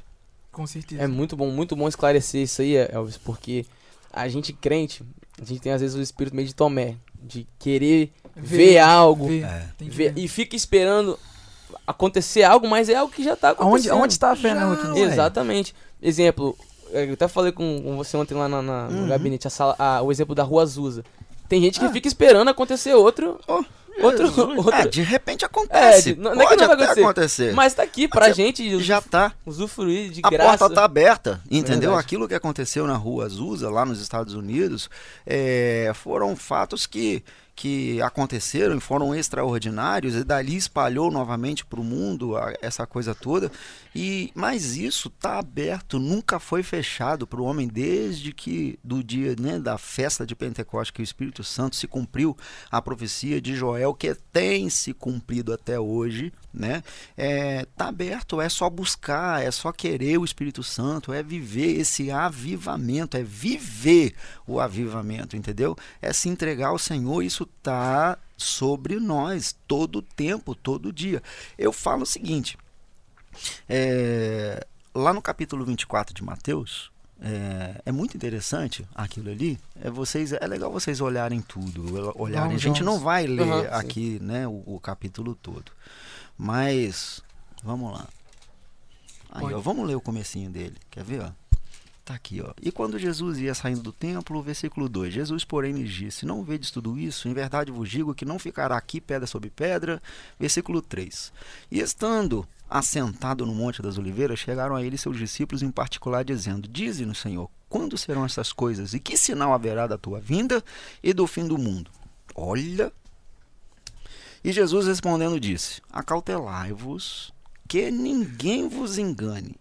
Com certeza. É muito bom, muito bom esclarecer isso aí, Elvis, porque a gente crente, a gente tem às vezes o espírito meio de Tomé, de querer ver, ver algo ver, é. ver, e fica esperando acontecer algo, mas é algo que já está acontecendo. Onde está a fé, né, Exatamente. Exemplo, eu até falei com, com você ontem lá na, na, no uhum. gabinete, a sala, a, o exemplo da Rua Azusa. Tem gente que ah. fica esperando acontecer outro. Oh. Outro, <laughs> outro. É, de repente acontece. É, não, não é que não vai acontecer, acontecer, Mas tá aqui pra Mas gente já tá. usufruir de a graça. A porta tá aberta, entendeu? Aquilo que aconteceu na Rua Azusa, lá nos Estados Unidos, é, foram fatos que que aconteceram e foram extraordinários e dali espalhou novamente para o mundo essa coisa toda. E mas isso está aberto nunca foi fechado para o homem desde que do dia né, da festa de Pentecostes que o Espírito Santo se cumpriu a profecia de Joel que tem se cumprido até hoje né é, tá aberto é só buscar é só querer o Espírito Santo é viver esse avivamento é viver o avivamento entendeu é se entregar ao Senhor isso está sobre nós todo o tempo, todo dia. Eu falo o seguinte: é, lá no capítulo 24 de Mateus, é, é, muito interessante aquilo ali. É, vocês, é legal vocês olharem tudo. Olharem. a gente não vai ler uhum, aqui né, o, o, capítulo todo. Mas vamos lá. Aí, ó, vamos ler o comecinho dele. Quer ver? Ó? Tá aqui, ó. E quando Jesus ia saindo do templo, versículo 2: Jesus, porém, lhes disse: Não vedes tudo isso? Em verdade vos digo que não ficará aqui pedra sobre pedra. Versículo 3: E estando assentado no Monte das Oliveiras, chegaram a ele seus discípulos em particular, dizendo: Dize-nos, Senhor, quando serão estas coisas? E que sinal haverá da tua vinda e do fim do mundo? Olha. E Jesus respondendo disse: Acautelai-vos, que ninguém vos engane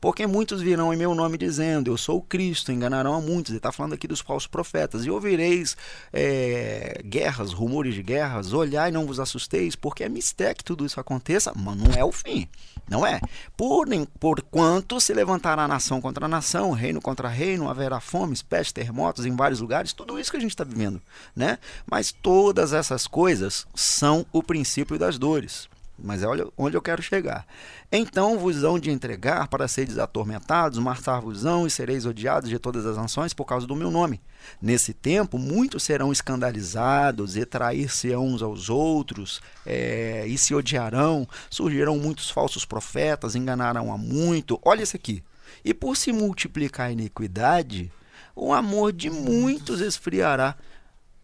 porque muitos virão em meu nome dizendo, eu sou o Cristo, enganarão a muitos. Ele está falando aqui dos falsos profetas. E ouvireis é, guerras, rumores de guerras, olhai, não vos assusteis, porque é mistério que tudo isso aconteça, mas não é o fim. Não é. Por, por quanto se levantará nação contra nação, reino contra reino, haverá fome, peste, terremotos em vários lugares, tudo isso que a gente está vivendo. Né? Mas todas essas coisas são o princípio das dores. Mas é onde eu quero chegar. Então vos hão de entregar para seres atormentados, matar-vos-ão e sereis odiados de todas as nações por causa do meu nome. Nesse tempo, muitos serão escandalizados e trair-se uns aos outros é, e se odiarão. Surgirão muitos falsos profetas, enganarão a muito. Olha isso aqui. E por se multiplicar a iniquidade, o amor de muitos esfriará.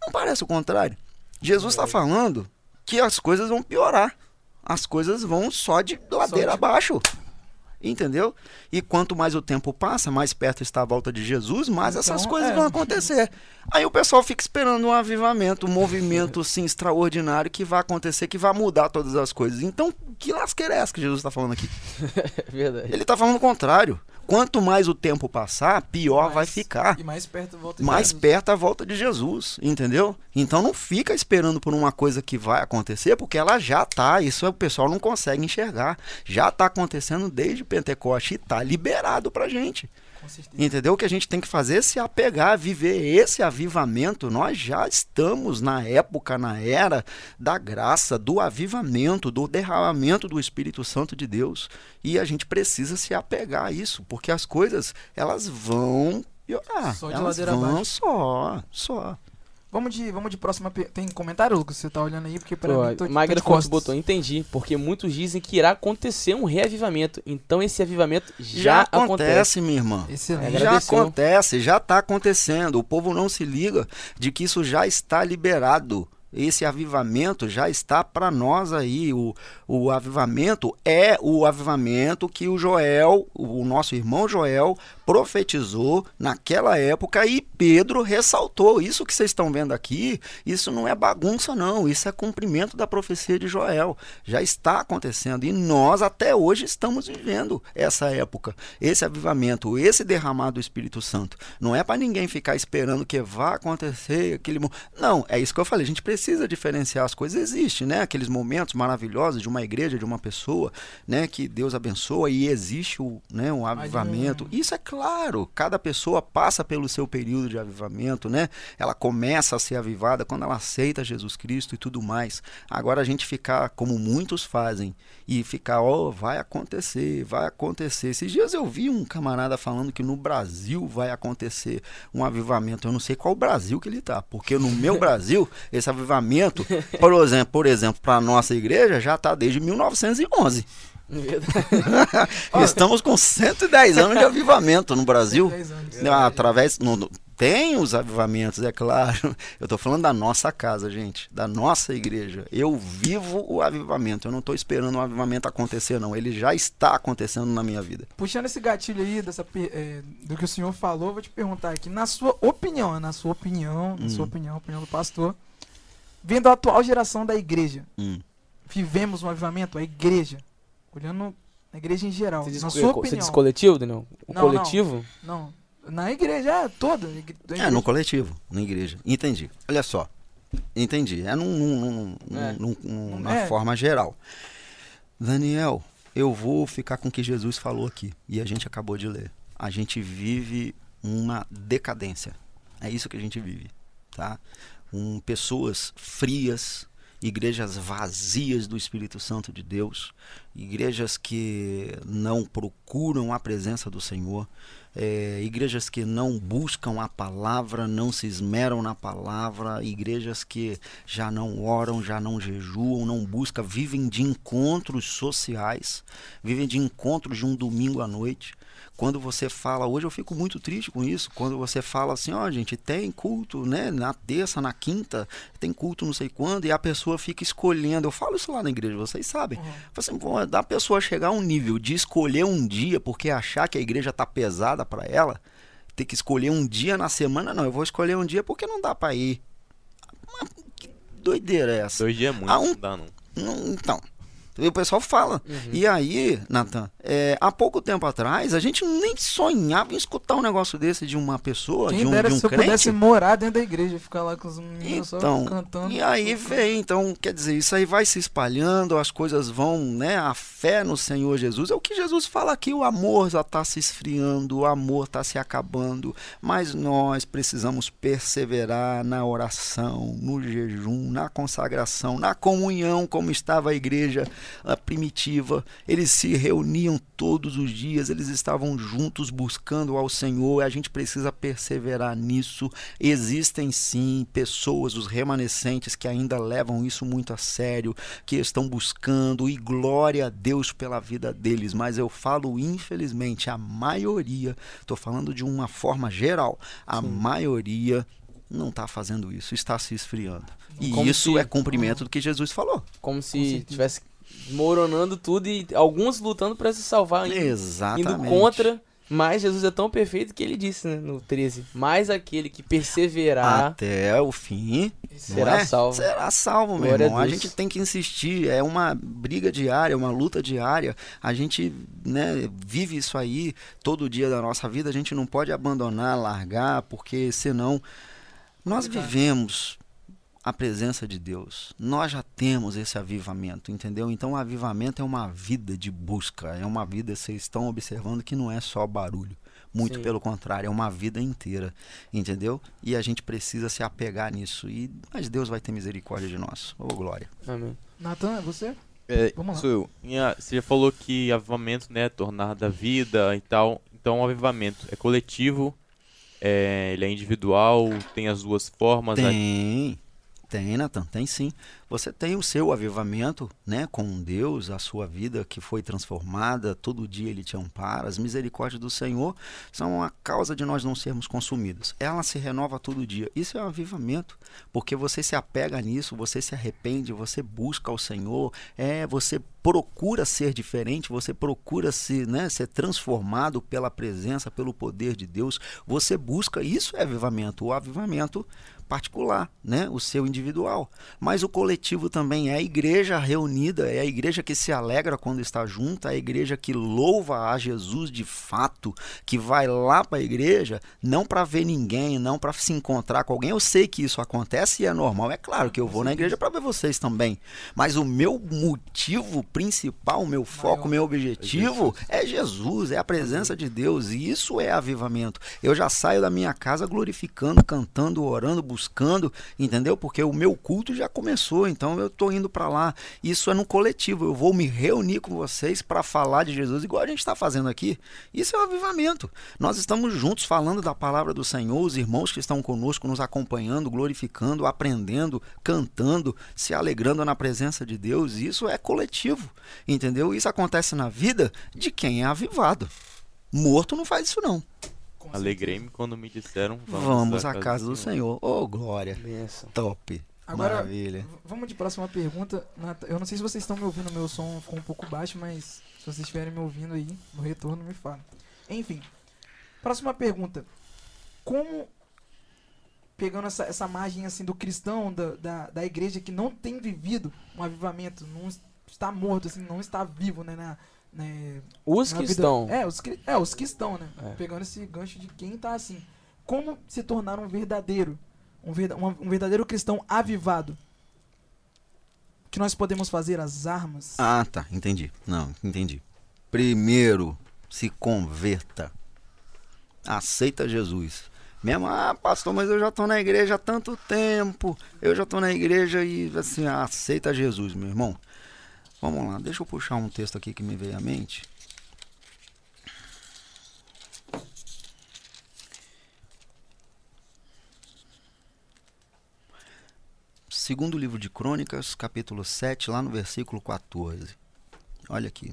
Não parece o contrário? Jesus está falando que as coisas vão piorar. As coisas vão só de ladeira de- abaixo. Entendeu? E quanto mais o tempo passa, mais perto está a volta de Jesus, mais essas Então, coisas é. vão acontecer. Aí o pessoal fica esperando um avivamento, um movimento <laughs> assim, extraordinário que vai acontecer, que vai mudar todas as coisas. Então, que lasqueira é essa que Jesus está falando aqui? <laughs> É verdade. Ele está falando o contrário. Quanto mais o tempo passar, pior vai Mais- ficar E mais perto volta de mais Jesus. perto a volta de Jesus, entendeu? Então não fica esperando por uma coisa que vai acontecer, porque ela já tá, isso o pessoal não consegue enxergar. Já tá acontecendo desde Pentecoste e tá liberado pra gente. Entendeu? O que a gente tem que fazer é se apegar, viver esse avivamento. Nós já estamos na época, na era da graça, do avivamento, do derramamento do Espírito Santo de Deus. E a gente precisa se apegar a isso, porque as coisas, elas vão piorar. Só de elas ladeira vão abaixo. só, só. Vamos de, vamos de próxima. pe- Tem comentário, Lucas? Você tá olhando aí? Porque pra Pô, mim tô, tô Magda de Fontes botou, entendi, porque muitos dizem que irá acontecer um reavivamento. Então esse avivamento já, acontece. acontece, minha irmã. Excelente. É, Já agradeceu. acontece, já está acontecendo. O povo não se liga de que isso já está liberado. Esse avivamento já está para nós aí. O, o avivamento é o avivamento que o Joel, o nosso irmão Joel, profetizou naquela época e Pedro ressaltou. Isso que vocês estão vendo aqui, isso não é bagunça, não. Isso é cumprimento da profecia de Joel. Já está acontecendo e nós até hoje estamos vivendo essa época, esse avivamento, esse derramar do Espírito Santo. Não é para ninguém ficar esperando que vá acontecer aquele Não, é isso que eu falei. A gente precisa diferenciar as coisas. Existe, né? Aqueles momentos maravilhosos de uma igreja, de uma pessoa, né? Que Deus abençoa e existe o, né? um avivamento. Isso é claro. Cada pessoa passa pelo seu período de avivamento, né? Ela começa a ser avivada quando ela aceita Jesus Cristo e tudo mais. Agora a gente ficar como muitos fazem e ficar, ó, vai acontecer, vai acontecer. Esses dias eu vi um camarada falando que no Brasil vai acontecer um avivamento. Eu não sei qual Brasil que ele tá, porque no meu <laughs> Brasil esse avivamento, por exemplo, por exemplo, para nossa igreja já tá desde 1911. Verdade. <laughs> Estamos com 110 anos de avivamento no Brasil. 10 anos. Através. no- tem os avivamentos, é claro. Eu estou falando da nossa casa, gente, da nossa igreja. Eu vivo o avivamento. Eu não estou esperando o avivamento acontecer, não. Ele já está acontecendo na minha vida. Puxando esse gatilho aí dessa, é, do que o senhor falou, eu vou te perguntar aqui, na sua opinião, na sua opinião, na sua Hum. opinião, opinião do pastor, vendo a atual geração da igreja, Hum. vivemos um avivamento, a igreja, olhando a igreja em geral, Você diz, na sua você opinião. diz coletivo, Daniel? O Não, coletivo? Não, na igreja, é toda. É, igreja- no coletivo, na igreja. Entendi. Olha só. Entendi. É, num, num- num- num- É. num- num- na É. forma geral. Daniel, eu vou ficar com o que Jesus falou aqui. E a gente acabou de ler. A gente vive uma decadência. É isso que a gente vive, tá? Um, pessoas frias, igrejas vazias do Espírito Santo de Deus, igrejas que não procuram a presença do Senhor, é, igrejas que não buscam a palavra, não se esmeram na palavra, igrejas que já não oram, já não jejuam, não buscam, vivem de encontros sociais, vivem de encontros de um domingo à noite. Quando você fala, hoje eu fico muito triste com isso, quando você fala assim, ó, gente, tem culto, né, na terça, na quinta, tem culto não sei quando, e a pessoa fica escolhendo, eu falo isso lá na igreja, vocês sabem, Uhum. Fala assim, pô, da pessoa chegar a um nível de escolher um dia porque achar que a igreja tá pesada para ela, ter que escolher um dia na semana, não, eu vou escolher um dia porque não dá para ir. Mas que doideira é essa? Dois dias é muito, um- não dá. Não, então, e o pessoal fala. E aí, Nathan, é, há pouco tempo atrás, a gente nem sonhava em escutar um negócio desse de uma pessoa, Quem de um, dera de um se eu crente. pudesse morar dentro da igreja, ficar lá com os meninos Então, só cantando. e aí vem, então, quer dizer, isso aí vai se espalhando, as coisas vão, né? A fé no Senhor Jesus. É o que Jesus fala aqui, o amor já está se esfriando, o amor está se acabando, mas nós precisamos perseverar na oração, no jejum, na consagração, na comunhão, como estava a igreja primitiva. Eles se reuniam todos os dias, eles estavam juntos buscando ao Senhor. A gente precisa perseverar nisso. Existem sim pessoas, os remanescentes, que ainda levam isso muito a sério, que estão buscando e glória a Deus pela vida deles. Mas eu falo, infelizmente, a maioria, estou falando de uma forma geral, a Sim. maioria não está fazendo isso, está se esfriando. E Como isso se- é cumprimento do que Jesus falou. Como se tivesse desmoronando tudo e alguns lutando pra se salvar ainda. Exatamente. Indo contra, mas Jesus é tão perfeito que ele disse, né, no 13, mas aquele que perseverar Até o fim será é? salvo. Será salvo, meu Glória a irmão. A, Deus. gente tem que insistir. É uma briga diária, uma luta diária. A gente né, vive isso aí todo dia da nossa vida. A gente não pode abandonar, largar, porque senão nós vivemos a presença de Deus. Nós já temos esse avivamento, entendeu? Então o avivamento é uma vida de busca, é uma vida, vocês estão observando que não é só barulho. Muito Sim. pelo contrário, é uma vida inteira, entendeu? E a gente precisa se apegar nisso. E mas Deus vai ter misericórdia de nós. Ô glória. Amém. Natan, é você? É, Vamos lá. sou eu. Ah, Você já falou que avivamento, né, é tornar da vida e tal. Então, o avivamento é coletivo, é, ele é individual, tem as duas formas. né? Tem, tem, Natan, tem sim. Você tem o seu avivamento, né, com Deus, a sua vida que foi transformada, todo dia ele te ampara. As misericórdias do Senhor são a causa de nós não sermos consumidos. Ela se renova todo dia. Isso é um avivamento, porque você se apega nisso, você se arrepende, você busca o Senhor, é, você procura ser diferente, você procura se, né, ser transformado pela presença, pelo poder de Deus. Você busca, isso é avivamento. O avivamento particular, né? O seu individual. Mas o coletivo também é a igreja reunida, é a igreja que se alegra quando está junta, é a igreja que louva a Jesus de fato, que vai lá para a igreja não para ver ninguém, não para se encontrar com alguém. Eu sei que isso acontece e é normal. É claro que eu vou na igreja para ver vocês também. Mas o meu motivo principal, o meu foco, o meu objetivo é Jesus, é a presença de Deus. E isso é avivamento. Eu já saio da minha casa glorificando, cantando, orando, buscando, entendeu? Porque o meu culto já começou, então eu tô indo para lá. Isso é no coletivo. Eu vou me reunir com vocês para falar de Jesus, igual a gente está fazendo aqui. Isso é o avivamento. Nós estamos juntos falando da palavra do Senhor, os irmãos que estão conosco nos acompanhando, glorificando, aprendendo, cantando, se alegrando na presença de Deus. Isso é coletivo, entendeu? Isso acontece na vida de quem é avivado. Morto não faz isso não. Alegrei-me quando me disseram Vamos à casa do Senhor. Ô, glória. Benção. Top. Agora, Maravilha. vamos de próxima pergunta. Eu não sei se vocês estão me ouvindo, meu som ficou um pouco baixo, mas se vocês estiverem me ouvindo aí, no retorno, me fala. Enfim, próxima pergunta. Como, pegando essa, essa margem assim do cristão, da, da, da igreja que não tem vivido um avivamento, não es- está morto, assim, não está vivo, né, na, né, Os que vida- estão. É, os que, é, os que estão, né? É. Pegando esse gancho de quem tá assim. Como se tornar um verdadeiro, um, verda- uma- um verdadeiro cristão avivado? O que nós podemos fazer? As armas? Ah, tá. Entendi. Não, entendi. Primeiro, se converta. Aceita Jesus. Mesmo, ah, pastor, mas eu já estou na igreja há tanto tempo. Eu já estou na igreja e, assim, aceita Jesus, meu irmão. Vamos lá, deixa eu puxar um texto aqui que me veio à mente. Segundo livro de Crônicas, capítulo 7, lá no versículo 14. Olha aqui.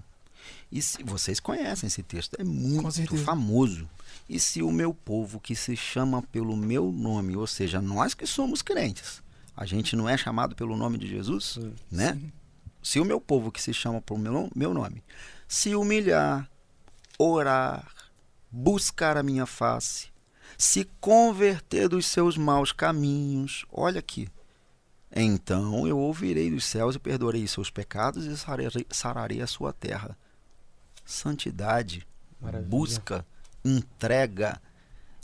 E se vocês conhecem esse texto, é muito famoso. E se o meu povo que se chama pelo meu nome, ou seja, nós que somos crentes, a gente não é chamado pelo nome de Jesus, Sim. né? Sim. Se o meu povo que se chama pelo meu, meu nome se humilhar, orar, buscar a minha face, se converter dos seus maus caminhos, olha aqui. Então eu ouvirei dos céus e perdoarei seus pecados e sararei, sararei a sua terra. Santidade, Maravilha. busca, entrega.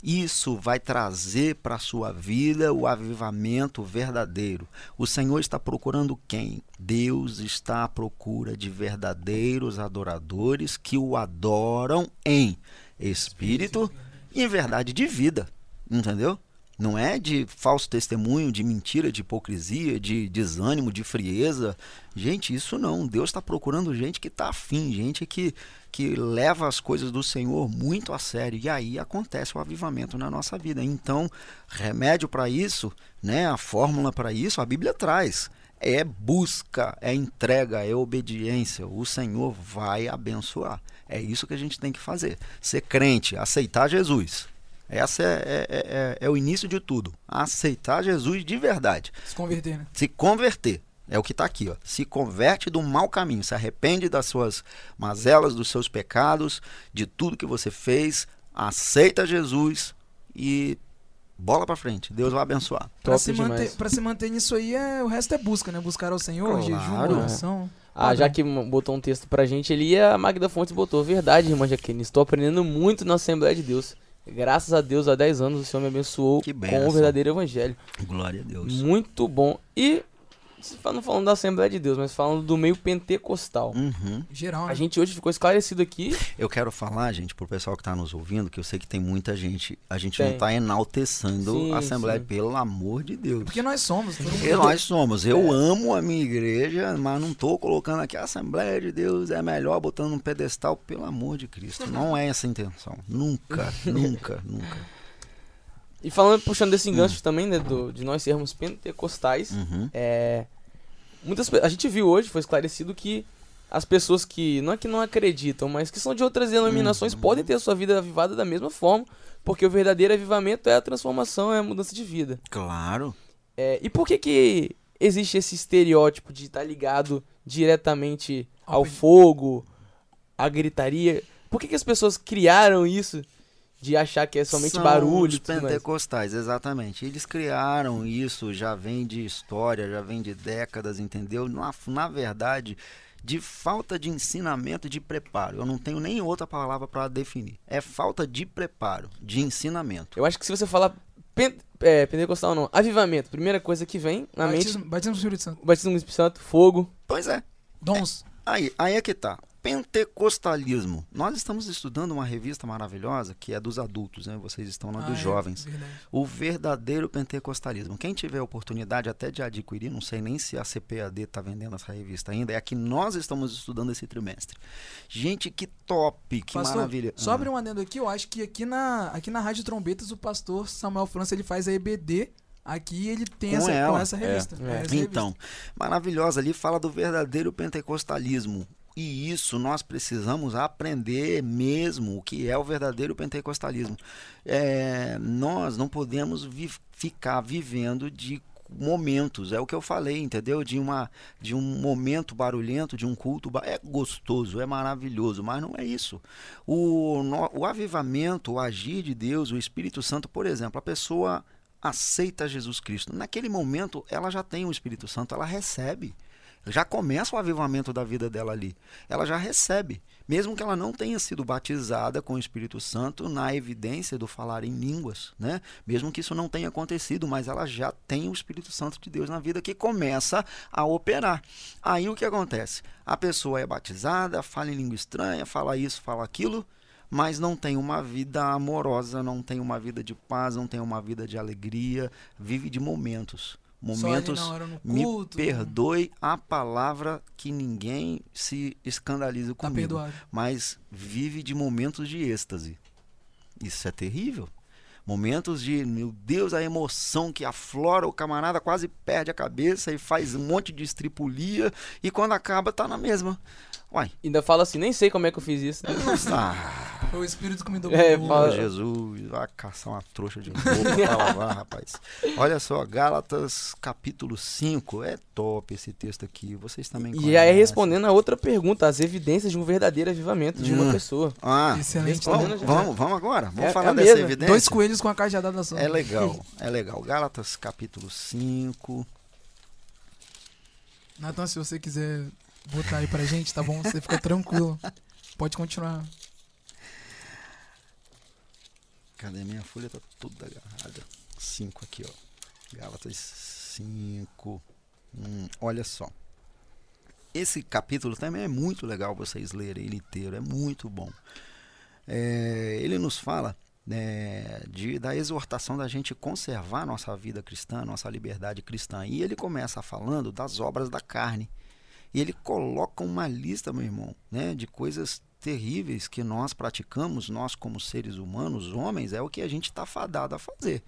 Isso vai trazer para a sua vida o avivamento verdadeiro. O Senhor está procurando quem? Deus está à procura de verdadeiros adoradores que o adoram em espírito e em verdade de vida. Entendeu? Não é de falso testemunho, de mentira, de hipocrisia, de desânimo, de frieza. Gente, isso não. Deus está procurando gente que está afim, gente que, que leva as coisas do Senhor muito a sério. E aí acontece o avivamento na nossa vida. Então, remédio para isso, né? A fórmula para isso, a Bíblia traz. É busca, é entrega, é obediência. O Senhor vai abençoar. É isso que a gente tem que fazer. Ser crente, aceitar Jesus essa é, é, é, é, é o início de tudo. Aceitar Jesus de verdade. Se converter, né? Se converter. É o que está aqui, ó. Se converte do mau caminho, se arrepende das suas mazelas, dos seus pecados, de tudo que você fez, aceita Jesus e bola para frente. Deus vai abençoar. Para se, manter, se manter nisso aí, é, o resto é busca, né? Buscar ao Senhor, claro. jejum, oração. Ah, já que botou um texto pra gente ali, a Magda Fontes botou. Verdade, irmã Jaqueline, estou aprendendo muito na Assembleia de Deus. Graças a Deus, há 10 anos o Senhor me abençoou com o verdadeiro evangelho. Glória a Deus. Muito bom. E não falando da Assembleia de Deus, mas falando do meio pentecostal. Uhum. Geral. Né? A gente hoje ficou esclarecido aqui. Eu quero falar, gente, pro pessoal que está nos ouvindo, que eu sei que tem muita gente. A gente tem. não está enaltecendo sim, a Assembleia, sim. pelo amor de Deus. Porque nós somos. Porque nós somos. Eu é. amo a minha igreja, mas não estou colocando aqui a Assembleia de Deus é melhor, botando um pedestal, pelo amor de Cristo. Não é essa a intenção. Nunca, <laughs> nunca, nunca. E falando, puxando desse engancho hum. também, né, do, de nós sermos pentecostais, uhum. é, muitas a gente viu hoje, foi esclarecido que as pessoas que não é que não acreditam, mas que são de outras denominações uhum. podem ter a sua vida avivada da mesma forma, porque o verdadeiro avivamento é a transformação, é a mudança de vida. Claro. É, e por que que existe esse estereótipo de estar ligado diretamente ao fogo, à gritaria? Por que que as pessoas criaram isso? De achar que é somente São barulho. Os pentecostais, exatamente. Eles criaram isso, já vem de história, já vem de décadas, entendeu? Na, na verdade, de falta de ensinamento e de preparo. Eu não tenho nem outra palavra para definir. É falta de preparo, de ensinamento. Eu acho que se você falar é, pentecostal não, avivamento, primeira coisa que vem na batismo, mente. Batismo do Espírito Santo. Batismo do Espírito Santo, fogo. Pois é. Dons. É, aí, aí é que tá pentecostalismo. Nós estamos estudando uma revista maravilhosa que é dos adultos, né? Vocês estão na ah, dos é, jovens. Verdade. O verdadeiro pentecostalismo. Quem tiver oportunidade até de adquirir, não sei nem se a CPAD está vendendo essa revista ainda, é a que nós estamos estudando esse trimestre. Gente, que top, que pastor, maravilha. Só abrir um adendo aqui, eu acho que aqui na, aqui na Rádio Trombetas o pastor Samuel França ele faz a EBD Aqui ele tem com essa, ela. com essa revista. É, é. Essa então, revista. maravilhosa ali fala do verdadeiro pentecostalismo. E isso nós precisamos aprender mesmo o que é o verdadeiro pentecostalismo. É, nós não podemos vi ficar vivendo de momentos, é o que eu falei, entendeu? De, uma, de um momento barulhento, de um culto. É gostoso, é maravilhoso, mas não é isso. O, no, o avivamento, o agir de Deus, o Espírito Santo, por exemplo, a pessoa aceita Jesus Cristo. Naquele momento, ela já tem o Espírito Santo, ela recebe já começa o avivamento da vida dela ali. Ela já recebe, mesmo que ela não tenha sido batizada com o Espírito Santo na evidência do falar em línguas, né? Mesmo que isso não tenha acontecido, mas ela já tem o Espírito Santo de Deus na vida que começa a operar. Aí o que acontece? A pessoa é batizada, fala em língua estranha, fala isso, fala aquilo, mas não tem uma vida amorosa, não tem uma vida de paz, não tem uma vida de alegria, vive de momentos momentos. me perdoe a palavra que ninguém se escandaliza tá comigo. Tá mas vive de momentos de êxtase. Isso é terrível. Momentos de, meu Deus, a emoção que aflora, o camarada quase perde a cabeça e faz um monte de estripulia e quando acaba tá na mesma. Uai. Ainda fala assim, nem sei como é que eu fiz isso. Ah. Foi o espírito que me deu é, fala... Jesus, vai caçar uma trouxa de roupa pra lavar, rapaz. Olha só, Gálatas capítulo 5, é top esse texto aqui. Vocês também E aí respondendo a outra pergunta, as evidências de um verdadeiro avivamento de uma hum. pessoa. Ah, excelente. Vamos, vamos, vamos agora, vamos é, falar é dessa mesma. evidência. Dois coelhos com a cajadada só. É legal, é legal. Gálatas capítulo 5. Natan, se você quiser botar aí pra gente, tá bom? Você fica tranquilo. Pode continuar. Cadê minha folha? Tá toda agarrada. 5 aqui, ó. Gálatas 5. Hum, olha só. Esse capítulo também é muito legal vocês lerem ele inteiro. É muito bom. É, ele nos fala né, de, da exortação da gente conservar nossa vida cristã, nossa liberdade cristã. E ele começa falando das obras da carne. E ele coloca uma lista, meu irmão, né, de coisas terríveis que nós praticamos, nós como seres humanos, homens, é o que a gente está fadado a fazer.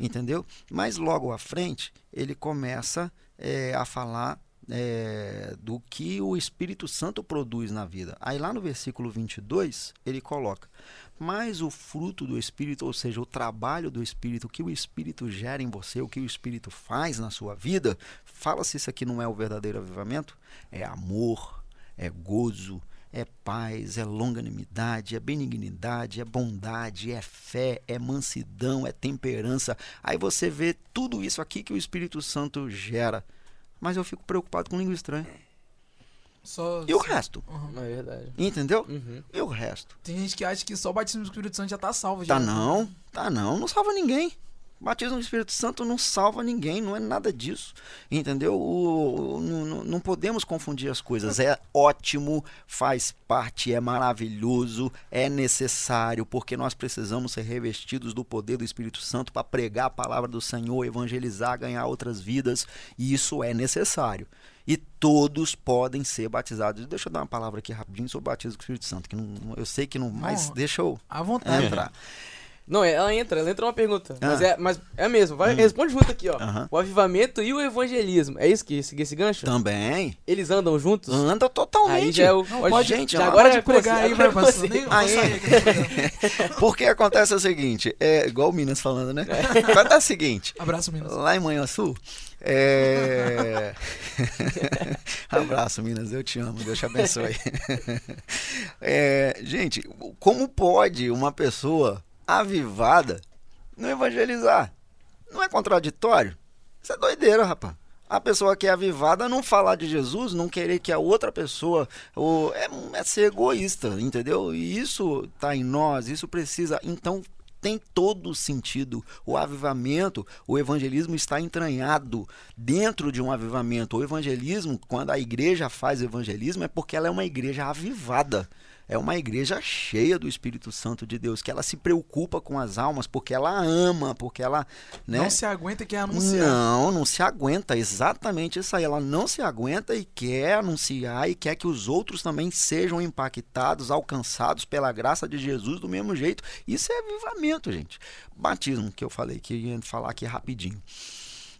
Entendeu? Mas logo à frente, ele começa é, a falar é, do que o Espírito Santo produz na vida. Aí lá no versículo 22, ele coloca: Mas o fruto do Espírito, ou seja, o trabalho do Espírito, o que o Espírito gera em você, o que o Espírito faz na sua vida, fala se isso aqui não é o verdadeiro avivamento: é amor, é gozo, é paz, é longanimidade, é benignidade, é bondade, é fé, é mansidão, é temperança. Aí você vê tudo isso aqui que o Espírito Santo gera mas eu fico preocupado com língua estranha. Só, e o só- resto? Uhum. É verdade. Entendeu? Uhum. E o resto? Tem gente que acha que só o batismo do Espírito Santo já tá salvo. Tá já. não, tá não, não salva ninguém. Batismo no Espírito Santo não salva ninguém, não é nada disso. Entendeu? O, o- não, não- podemos confundir as coisas. É ótimo, faz parte, é maravilhoso, é necessário, porque nós precisamos ser revestidos do poder do Espírito Santo para pregar a palavra do Senhor, evangelizar, ganhar outras vidas, e isso é necessário. E todos podem ser batizados. Deixa eu dar uma palavra aqui rapidinho sobre o batismo com o Espírito Santo, que não- eu sei que não, mas deixa eu À vontade. entrar. Não, é, ela entra, ela entra uma pergunta. Mas, Ah. é, mas é mesmo, vai, responde junto aqui, ó. O avivamento e o evangelismo. É isso que esse, esse gancho? Também. Eles andam juntos? Anda totalmente. Aí já é o. Não, pode, pode- gente, já agora Pode é pregar aí, vai, é do programa. <laughs> Porque acontece o seguinte, é igual o Minas falando, né? Acontece o seguinte, Abraço, Minas. lá em Manhuaçu, é... <laughs> Abraço, Minas, eu te amo, Deus te abençoe. <laughs> É, gente, como pode uma pessoa avivada não evangelizar? Não é contraditório? Isso é doideira, rapaz. A pessoa que é avivada não falar de Jesus, não querer que a outra pessoa. ou- é, é ser egoísta, entendeu? E isso tá em nós, isso precisa. Então tem todo sentido. O avivamento, o evangelismo está entranhado dentro de um avivamento. O evangelismo, quando a igreja faz evangelismo, é porque ela é uma igreja avivada. É uma igreja cheia do Espírito Santo de Deus, que ela se preocupa com as almas, porque ela ama, porque ela. Né? Não se aguenta quem anunciar. Não, não se aguenta. Exatamente isso aí. Ela não se aguenta e quer anunciar e quer que os outros também sejam impactados, alcançados pela graça de Jesus do mesmo jeito. Isso é avivamento, gente. Batismo, que eu falei que ia falar aqui rapidinho.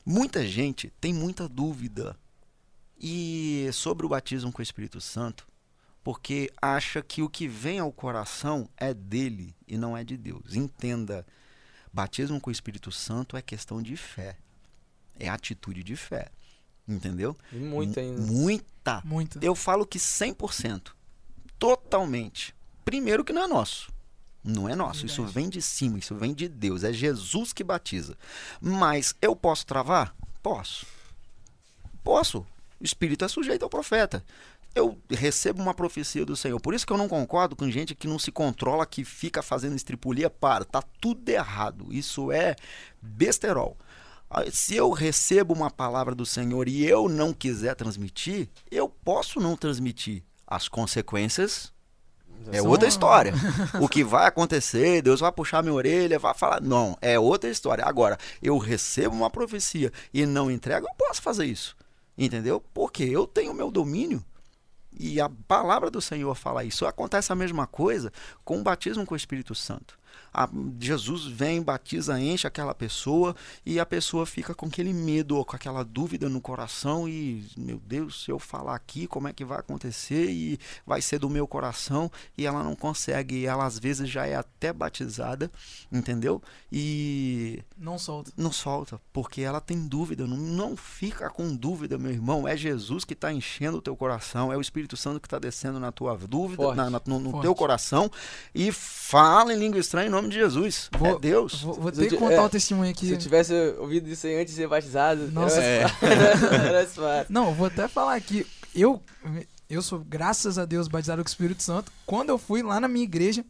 Muita gente tem muita dúvida e sobre o batismo com o Espírito Santo, porque acha que o que vem ao coração é dele e não é de Deus. Entenda, batismo com o Espírito Santo é questão de fé. É atitude de fé. Entendeu? E Muito ainda. Muita. Muito. Eu falo que 100%. Totalmente. Primeiro que não é nosso. Não é nosso. Isso vem de cima, isso vem de Deus. É Jesus que batiza. Mas eu posso travar? Posso. Posso. O Espírito é sujeito ao profeta. Eu recebo uma profecia do Senhor. Por isso que eu não concordo com gente que não se controla, que fica fazendo estripulia. Para, tá tudo errado. Isso é besterol. Ah, Se eu recebo uma palavra do Senhor e eu não quiser transmitir, eu posso não transmitir. As consequências é outra <laughs> história. o que vai acontecer, Deus vai puxar minha orelha, vai falar. Não, é outra história. Agora, eu recebo uma profecia e não entrego, eu posso fazer isso. Entendeu? Porque eu tenho meu domínio. E a palavra do Senhor fala isso. Acontece a mesma coisa com o batismo com o Espírito Santo. A- Jesus vem, batiza, enche aquela pessoa e a pessoa fica com aquele medo ou com aquela dúvida no coração e, meu Deus, se eu falar aqui, como é que vai acontecer e vai ser do meu coração e ela não consegue. Ela às vezes já é até batizada, entendeu? E Não solta. não solta, porque ela tem dúvida. Não, não fica com dúvida, meu irmão. É Jesus que está enchendo o teu coração, é o Espírito Santo que está descendo na tua dúvida, Forte. na- na- no, no Forte. teu coração e fala em língua estranha em nome de Jesus. Vou- é Deus. Vou, vou ter que contar é, o testemunho aqui. Se eu tivesse ouvido isso aí antes de ser batizado, Nossa. era fácil. <laughs> Era. Não, eu vou até falar aqui. Eu, eu sou, graças a Deus, batizado com o Espírito Santo. Quando eu fui lá na minha igreja,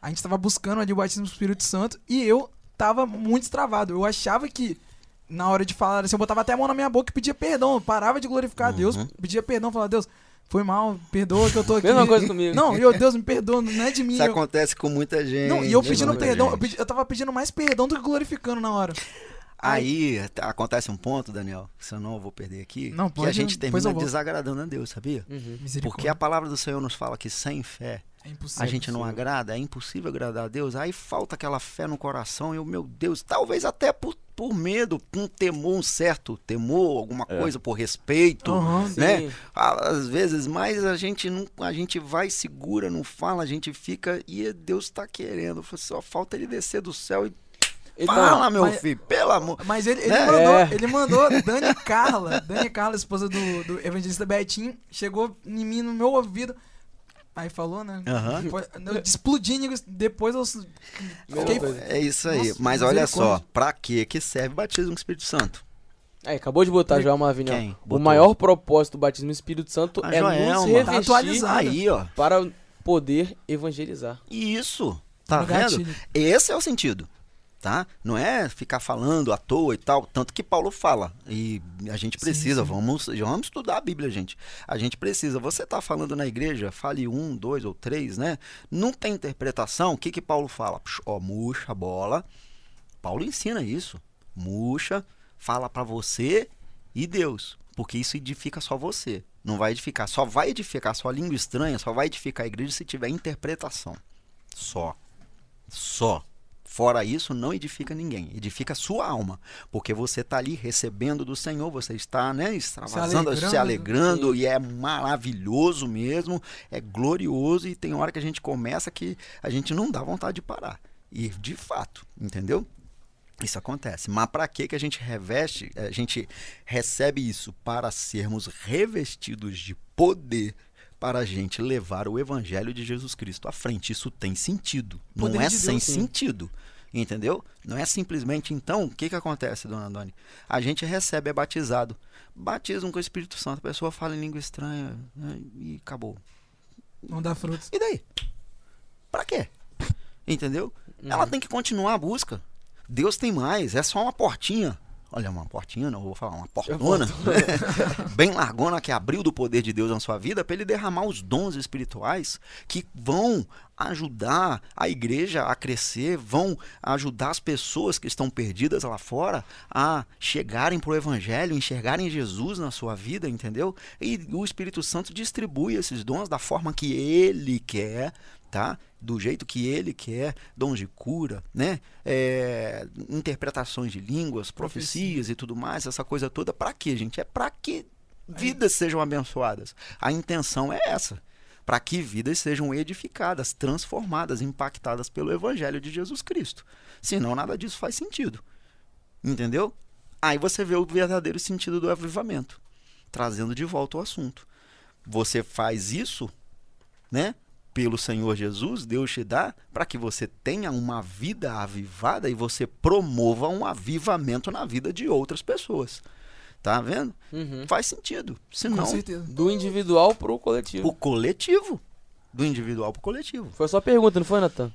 a gente tava buscando ali o batismo do Espírito Santo e eu tava muito travado. Eu achava que na hora de falar, assim, eu botava até a mão na minha boca e pedia perdão. Eu parava de glorificar a Deus, Uhum. pedia perdão, falava, Deus, Foi mal, perdoa que eu tô <laughs> aqui. Mesma coisa comigo. Não, meu Deus, me perdoa, não é de mim. Isso eu- acontece com muita gente. Não, e eu mesma pedindo perdão, eu, pedi- eu tava pedindo mais perdão do que glorificando na hora. Aí tá- acontece um ponto, Daniel, que senão eu vou perder aqui, Não, que a pode, gente termina desagradando a Deus, sabia? Uhum. Porque a palavra do Senhor nos fala que sem fé é impossível. a gente não agrada, é impossível agradar a Deus. Aí falta aquela fé no coração, e eu, meu Deus, talvez até por, por medo, um temor, um certo temor, alguma É. coisa por respeito, Aham. né? Sim. Às vezes, mas a gente não, a gente vai segura, não fala, a gente fica e Deus está querendo. Só falta ele descer do céu e Então, fala, meu mas- filho, pelo amor. Mas ele, ele Né? mandou, É. ele mandou <laughs> Dani Carla, Dani Carla, esposa do, do evangelista Betinho, chegou em mim no meu ouvido. Aí falou, né? Aham. Depois- Eu explodi, depois eu fiquei. É isso aí. Nossa, mas olha só, pra que que serve o batismo com o Espírito Santo? Aí, acabou de botar? Joel Marvin, ó. Quem? O Botou. maior propósito do batismo do Espírito Santo A é Joelma. nos Tá revestir atualizado. Aí, ó. para poder evangelizar. Isso. Tá no vendo? gatilho. Esse é o sentido. Tá? Não é ficar falando à toa e tal, tanto que Paulo fala. E a gente Sim, precisa, sim. vamos, vamos estudar a Bíblia, gente. A gente precisa. Você tá falando na igreja, fale um, dois ou três, né? Não tem interpretação. O que que Paulo fala? Psh, Ó, murcha a bola. Paulo ensina isso. Murcha, fala pra você e Deus, porque isso edifica só você. Não vai edificar, só vai edificar sua língua estranha, só vai edificar a igreja se tiver interpretação. Só. Só. Fora isso, não edifica ninguém. Edifica a sua alma. Porque você está ali recebendo do Senhor, você está, né, extravasando, se alegrando, alegrando, e é maravilhoso mesmo, é glorioso, e tem hora que a gente começa que a gente não dá vontade de parar. E de fato, entendeu? Isso acontece. Mas para que que a gente reveste, a gente recebe isso para sermos revestidos de poder para a gente levar o evangelho de Jesus Cristo à frente. Isso tem sentido. Poder não é sem Deus, sim. sentido. Entendeu? Não é simplesmente então, o que que acontece, dona Doni? A gente recebe, é batizado. Batismo com o Espírito Santo, a pessoa fala em língua estranha né, e acabou. Não dá frutos. E daí? Pra quê? Entendeu? Ela tem que continuar a busca. Deus tem mais, é só uma portinha. Olha, uma portinha, não vou falar, uma portona. <laughs> Bem largona que abriu do poder de Deus na sua vida para ele derramar os dons espirituais que vão ajudar a igreja a crescer, vão ajudar as pessoas que estão perdidas lá fora a chegarem para o evangelho, enxergarem Jesus na sua vida, entendeu? E o Espírito Santo distribui esses dons da forma que ele quer, tá? Do jeito que ele quer, dons de cura, né? É, interpretações de línguas, profecias e tudo mais, essa coisa toda. Para quê, gente? É para que vidas sejam abençoadas. A intenção é essa. Para que vidas sejam edificadas, transformadas, impactadas pelo Evangelho de Jesus Cristo. Senão, nada disso faz sentido. Entendeu? Aí você vê o verdadeiro sentido do avivamento, trazendo de volta o assunto. Você faz isso, né? Pelo Senhor Jesus, Deus te dá para que você tenha uma vida avivada e você promova um avivamento na vida de outras pessoas. Tá vendo? Uhum. Faz sentido. Com Senão, certeza. Do individual pro coletivo. o coletivo. Do individual para o coletivo. Foi só pergunta, não foi, Natan?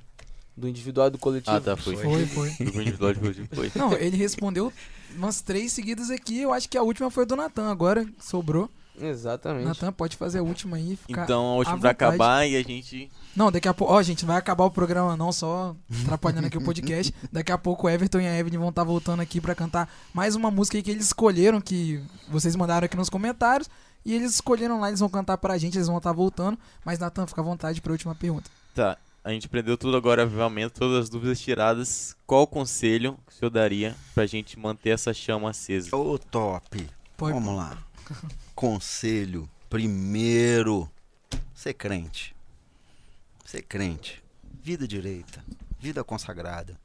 Do individual e do coletivo. Ah, tá, foi. Foi, foi. Do individual de positivo, foi. Não, ele respondeu umas três seguidas aqui. Eu acho que a última foi do Natan. Agora sobrou. Exatamente. Natan, pode fazer a última aí. Ficar Então, a última pra acabar e a gente. Não, daqui a pouco. Ó, gente, vai acabar o programa não, só atrapalhando aqui o podcast. <laughs> Daqui a pouco o Everton e a Evelyn vão estar voltando aqui pra cantar mais uma música aí que eles escolheram, que vocês mandaram aqui nos comentários. E eles escolheram lá, eles vão cantar pra gente, eles vão estar voltando. Mas, Natan, fica à vontade pra última pergunta. Tá. A gente aprendeu tudo agora, avivamento, todas as dúvidas tiradas. Qual o conselho que o senhor daria pra gente manter essa chama acesa? Ô, top. Pode- Vamos lá. <laughs> Conselho. Primeiro, ser crente. Ser crente. Vida direita. Vida consagrada.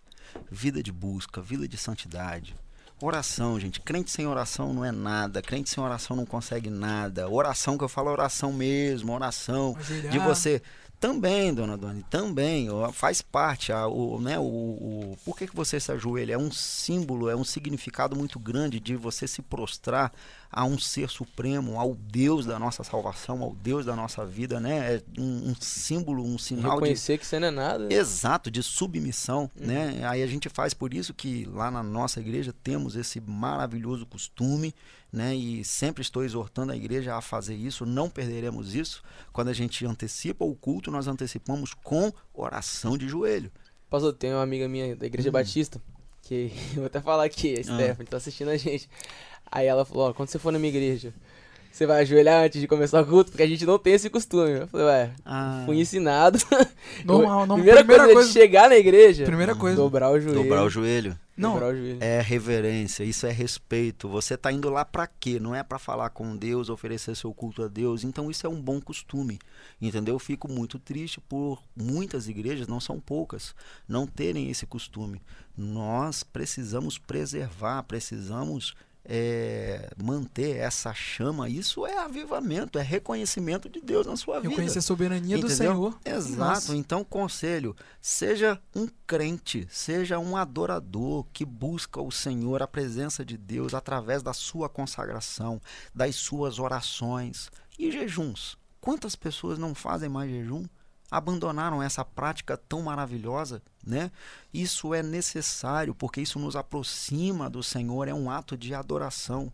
Vida de busca. Vida de santidade. Oração, gente. Crente sem oração não é nada. Crente sem oração não consegue nada. Oração que eu falo é oração mesmo. Oração de você também, dona Doni, também faz parte a, o, né, o, o por que, que você se ajoelha? É um símbolo, é um significado muito grande de você se prostrar a um ser supremo, ao Deus da nossa salvação, ao Deus da nossa vida, né? É um, um símbolo, um sinal de Reconhecer que você não é nada. Exato, de submissão, né? Aí a gente faz por isso que lá na nossa igreja temos esse maravilhoso costume, né? E sempre estou exortando a igreja a fazer isso, não perderemos isso. Quando a gente antecipa o culto, nós antecipamos com oração de joelho. Pastor, tem uma amiga minha da Igreja Hum. Batista, que <laughs> eu vou até falar aqui, a Ah. Stephanie, tá assistindo a gente. Aí ela falou, ó, quando você for na minha igreja, você vai ajoelhar antes de começar o culto, porque a gente não tem esse costume. Eu falei, ué, Ah, fui ensinado. <laughs> Normal, não. primeira, Primeira coisa, coisa. de chegar na igreja, Primeira coisa. dobrar o joelho. dobrar o joelho. Não, Dobrar o joelho. É reverência, isso é respeito. Você tá indo lá para quê? Não é para falar com Deus, oferecer seu culto a Deus. Então isso é um bom costume, entendeu? Eu fico muito triste por muitas igrejas, não são poucas, não terem esse costume. Nós precisamos preservar, precisamos é, manter essa chama. Isso é avivamento, é reconhecimento de Deus na sua vida. reconhecer a soberania do Entendeu? Senhor. Exato. Nossa. Então, conselho: seja um crente, seja um adorador que busca o Senhor, a presença de Deus, através da sua consagração, das suas orações e jejuns. Quantas pessoas não fazem mais jejum? Abandonaram essa prática tão maravilhosa, né? Isso é necessário porque isso nos aproxima do Senhor, é um ato de adoração.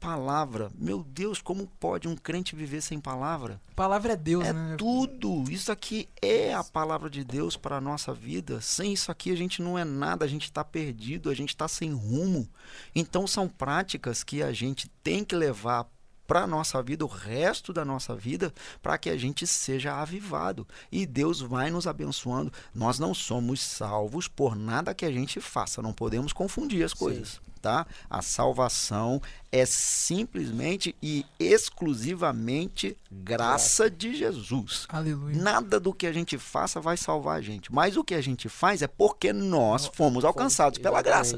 Palavra, meu Deus, como pode um crente viver sem palavra? Palavra é Deus, É né? tudo. Isso aqui é a palavra de Deus para a nossa vida. Sem isso aqui a gente não é nada, a gente está perdido, a gente está sem rumo. Então são práticas que a gente tem que levar para a nossa vida, o resto da nossa vida, para que a gente seja avivado. E Deus vai nos abençoando. Nós não somos salvos por nada que a gente faça, não podemos confundir as coisas. Tá? A salvação é simplesmente e exclusivamente graça de Jesus. Aleluia. Nada do que a gente faça vai salvar a gente. Mas o que a gente faz é porque nós fomos alcançados pela graça.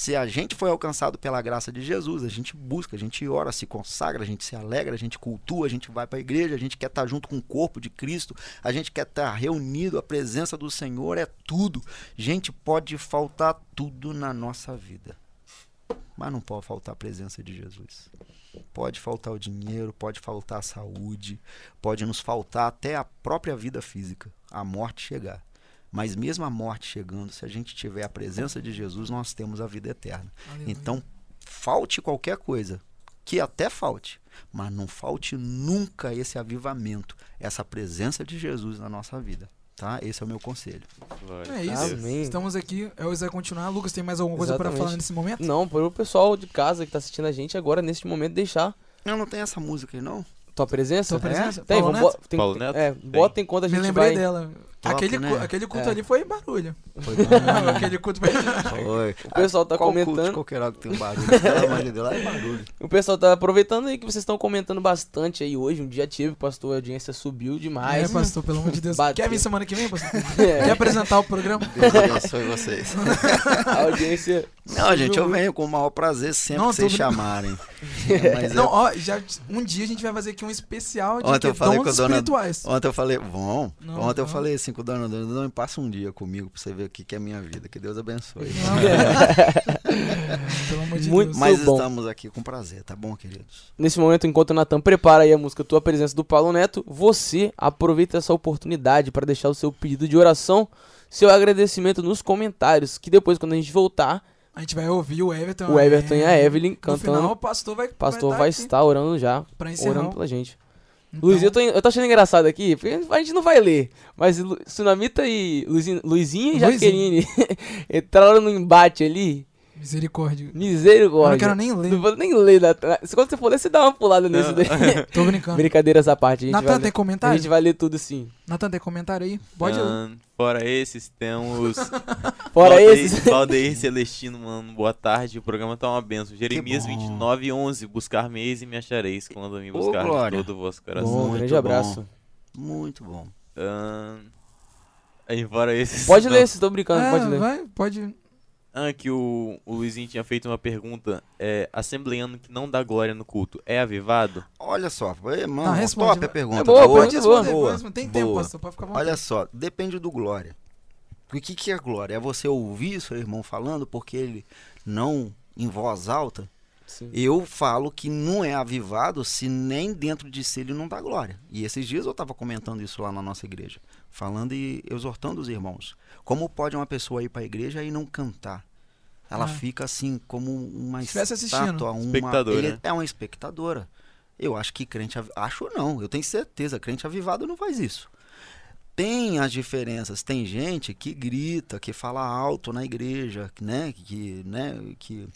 Se a gente foi alcançado pela graça de Jesus, a gente busca, a gente ora, se consagra, a gente se alegra, a gente cultua, a gente vai para a igreja, a gente quer estar junto com o corpo de Cristo, a gente quer estar reunido, a presença do Senhor é tudo. Gente, pode faltar tudo na nossa vida. Mas não pode faltar a presença de Jesus. Pode faltar o dinheiro, pode faltar a saúde, pode nos faltar até a própria vida física, a morte chegar. Mas mesmo a morte chegando, se a gente tiver a presença de Jesus, nós temos a vida eterna. Aleluia. Então, falte qualquer coisa, que até falte, mas não falte nunca esse avivamento, essa presença de Jesus na nossa vida, tá? Esse é o meu conselho. Glória É isso. Amém. Estamos aqui. Eu vai continuar. Lucas, tem mais alguma coisa para falar nesse momento? Não, para o pessoal de casa que tá assistindo a gente agora, nesse momento, deixar Eu não tenho essa música aí, não? tua presença. Sua presença? Tem, Paulo vamos Neto? tem, Paulo Neto? É, bota enquanto a Me gente lembrei vai... dela. Top, aquele, cu- né? aquele culto É. ali foi barulho. Foi <laughs> Não, aquele culto foi. Foi. O pessoal tá Qual culto de comentando. qualquer hora que tem um barulho? Pelo amor de Deus, lá é barulho. O pessoal tá aproveitando aí que vocês estão comentando bastante aí hoje. Um dia tive, pastor, a audiência subiu É, demais. pastor, pelo amor de Deus. Bateu. Quer vir semana que vem, pastor? <laughs> É. Quer apresentar o programa? Deus abençoe vocês. <laughs> A audiência. Não, gente, eu venho com o maior prazer sempre Não, que vocês chamarem. Mas Não, é- ó, já, um dia a gente vai fazer aqui um especial de Ontem que eu falei dons com a dona- espirituais. Ontem eu falei, bom, Não, ontem eu falei assim com o dona Dona, não me passa um dia comigo pra você ver o que que é minha vida, que Deus abençoe. <laughs> Pelo amor de Muito Deus. Mas bom. estamos aqui com prazer, tá bom, queridos? Nesse momento, enquanto o Natan prepara aí a música Tua Presença do Paulo Neto, você aproveita essa oportunidade para deixar o seu pedido de oração, seu agradecimento nos comentários, que depois, quando a gente voltar, A gente vai ouvir o Everton. o Everton e a Evelyn No cantando. final, o pastor vai, pastor vai, vai estar orando já, pra encerrar. orando pela gente. Então, Luiz, eu tô, eu tô achando engraçado aqui, porque a gente não vai ler, mas Lu- Sunamita e Luizinho, Luizinho e Luizinho. Jaqueline <laughs> entraram no embate ali. Misericórdia. Misericórdia. Eu não quero nem ler. Não vou nem ler, Natan. Quando você for ler, você dá uma pulada nisso daí. <laughs> Tô brincando. Brincadeiras à parte, a vai Natan, tem a comentário? gente vai ler tudo sim. Natan, tem comentário aí? Pode ler. Fora esses, temos. <laughs> Fora Valdeir- esses. <laughs> Valdeir Celestino, mano, boa tarde. O programa tá uma benção. Jeremias bom. 29, 11. Buscar-me-eis e me achareis quando me buscar de glória. todo o vosso coração. Bom, Muito grande bom. abraço. Muito bom. Aí, fora esses. Pode não. ler, vocês estão brincando, É, pode ler. vai, pode. Ah, que o, o Luizinho tinha feito uma pergunta. É, assembleano que não dá glória no culto é avivado? Olha só, foi, mano, responde. top a pergunta. É boa, boa, Pode responder, boa, pode responder. Tem tempo, boa. pastor, pode ficar vontade. Olha só, depende do glória. O que, que é glória? É você ouvir seu irmão falando porque ele não em voz alta? Sim. Eu falo que não é avivado se nem dentro de si ele não dá glória. E esses dias eu estava comentando isso lá na nossa igreja, falando e exortando os irmãos. Como pode uma pessoa ir para a igreja e não cantar? Ela Ah. fica assim como uma Estivesse assistindo. estátua, uma, Espectadora, ele né? é uma espectadora. Eu acho que crente, acho não, eu tenho certeza, crente avivado não faz isso. Tem as diferenças, tem gente que grita, que fala alto na igreja, né, que, né, que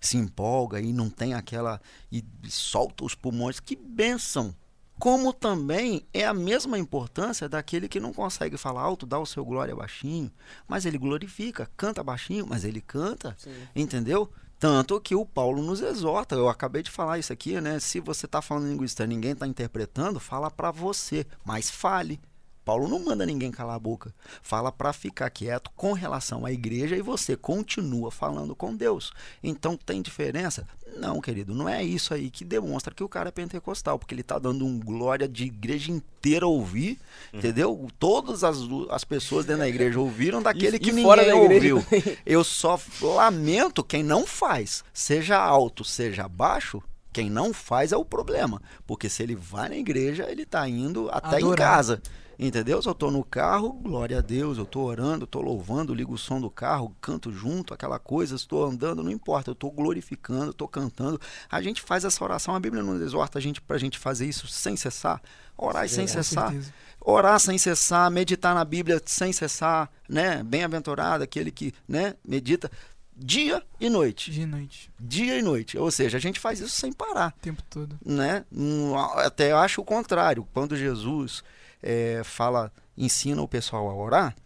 se empolga e não tem aquela e solta os pulmões, que benção. Como também é a mesma importância daquele que não consegue falar alto, dá o seu glória baixinho, mas ele glorifica, canta baixinho, mas ele canta. Sim. Entendeu? Tanto que o Paulo nos exorta. Eu acabei de falar isso aqui, né? Se você está falando língua estranha, ninguém está interpretando, fala para você, mas fale. Paulo não manda ninguém calar a boca. Fala para ficar quieto com relação à igreja e você continua falando com Deus. Então tem diferença? Não, querido, não é isso aí que demonstra que o cara é pentecostal, porque ele tá dando um glória de igreja inteira ouvir, entendeu? Todas as, as pessoas dentro da igreja ouviram daquele e que ninguém fora da igreja ouviu. <laughs> Eu só lamento quem não faz, seja alto, seja baixo. Quem não faz é o problema, porque se ele vai na igreja, ele tá indo até em Adorar. casa. Entendeu? Se eu tô no carro, glória a Deus, eu tô orando, tô louvando, ligo o som do carro, canto junto, aquela coisa, estou andando, não importa, eu tô glorificando, tô cantando. A gente faz essa oração, a Bíblia não exorta a gente pra gente fazer isso sem cessar, orar sem Com cessar orar sem cessar, meditar na Bíblia sem cessar, né? Bem-aventurado aquele que, né, medita dia e noite, De noite, dia e noite. Ou seja, a gente faz isso sem parar, o tempo todo. né? Hum, Até eu acho o contrário. Quando Jesus eh, fala, ensina o pessoal a orar,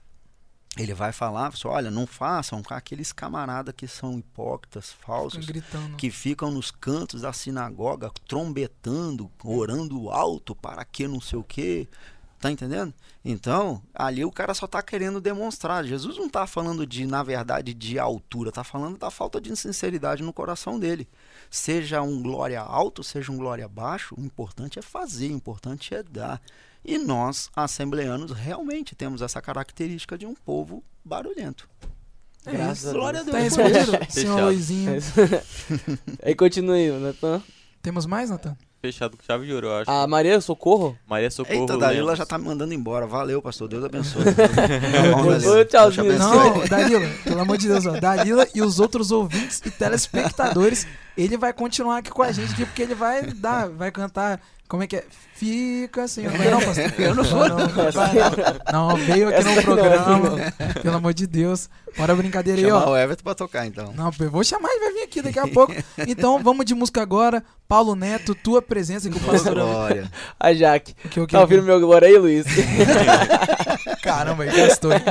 ele vai falar, só, olha, não façam com aqueles camaradas que são hipócritas, Ficam falsos, gritando. que ficam nos cantos da sinagoga trombetando, orando alto para que não sei o quê. Tá entendendo? Então, ali o cara só tá querendo demonstrar. Jesus não tá falando de, na verdade, de altura, tá falando da falta de sinceridade no coração dele. Seja um glória alto, seja um glória baixo, o importante é fazer, o importante é dar. E nós, assembleanos, realmente temos essa característica de um povo barulhento. É Graças isso. Glória a Deus. Deus. Tá respondido, senhor. Luizinho? Aí continua aí, Natan. Temos mais, Natan? Fechado com chave de ouro, eu acho. A Maria Socorro? Maria Socorro Eita, Dalila já tá me mandando embora. Valeu, pastor. Deus abençoe. <laughs> Oi, tchauzinho. Deus te abençoe. Não, Dalila, pelo amor de Deus, ó. Dalila e os outros ouvintes e telespectadores, ele vai continuar aqui com a gente aqui, porque ele vai dar, vai cantar. Como é que é? Fica assim, não <laughs> pastor? Eu não vou, não. Não, não. Veio aqui Essa no não, programa. Pelo amor de Deus. Bora brincadeira aí, Chamar ó. o Everton pra tocar, então. Não, eu vou chamar, ele vai vir aqui daqui a pouco. Então, vamos de música agora. Paulo Neto, tua presença que o pastor. glória. <laughs> A Jaque. Que, o que, Tá ouvindo meu glória aí, Luiz? <laughs> Caramba, aí gastou, hein?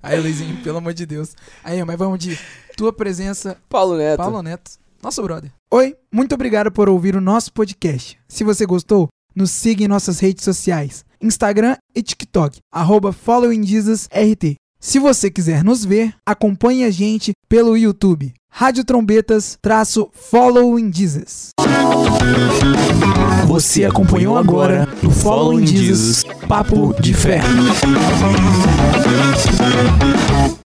Aí, Luizinho, pelo amor de Deus. Aí, mas vamos de tua presença, Paulo Neto. Paulo Neto, nosso brother. Oi, muito obrigado por ouvir o nosso podcast. Se você gostou, nos siga em nossas redes sociais, Instagram e TikTok, arroba followingjesusrt. Se você quiser nos ver, acompanhe a gente pelo YouTube, Rádio Trombetas, traço Following Jesus. Você acompanhou agora no Following Jesus, Papo de Fé.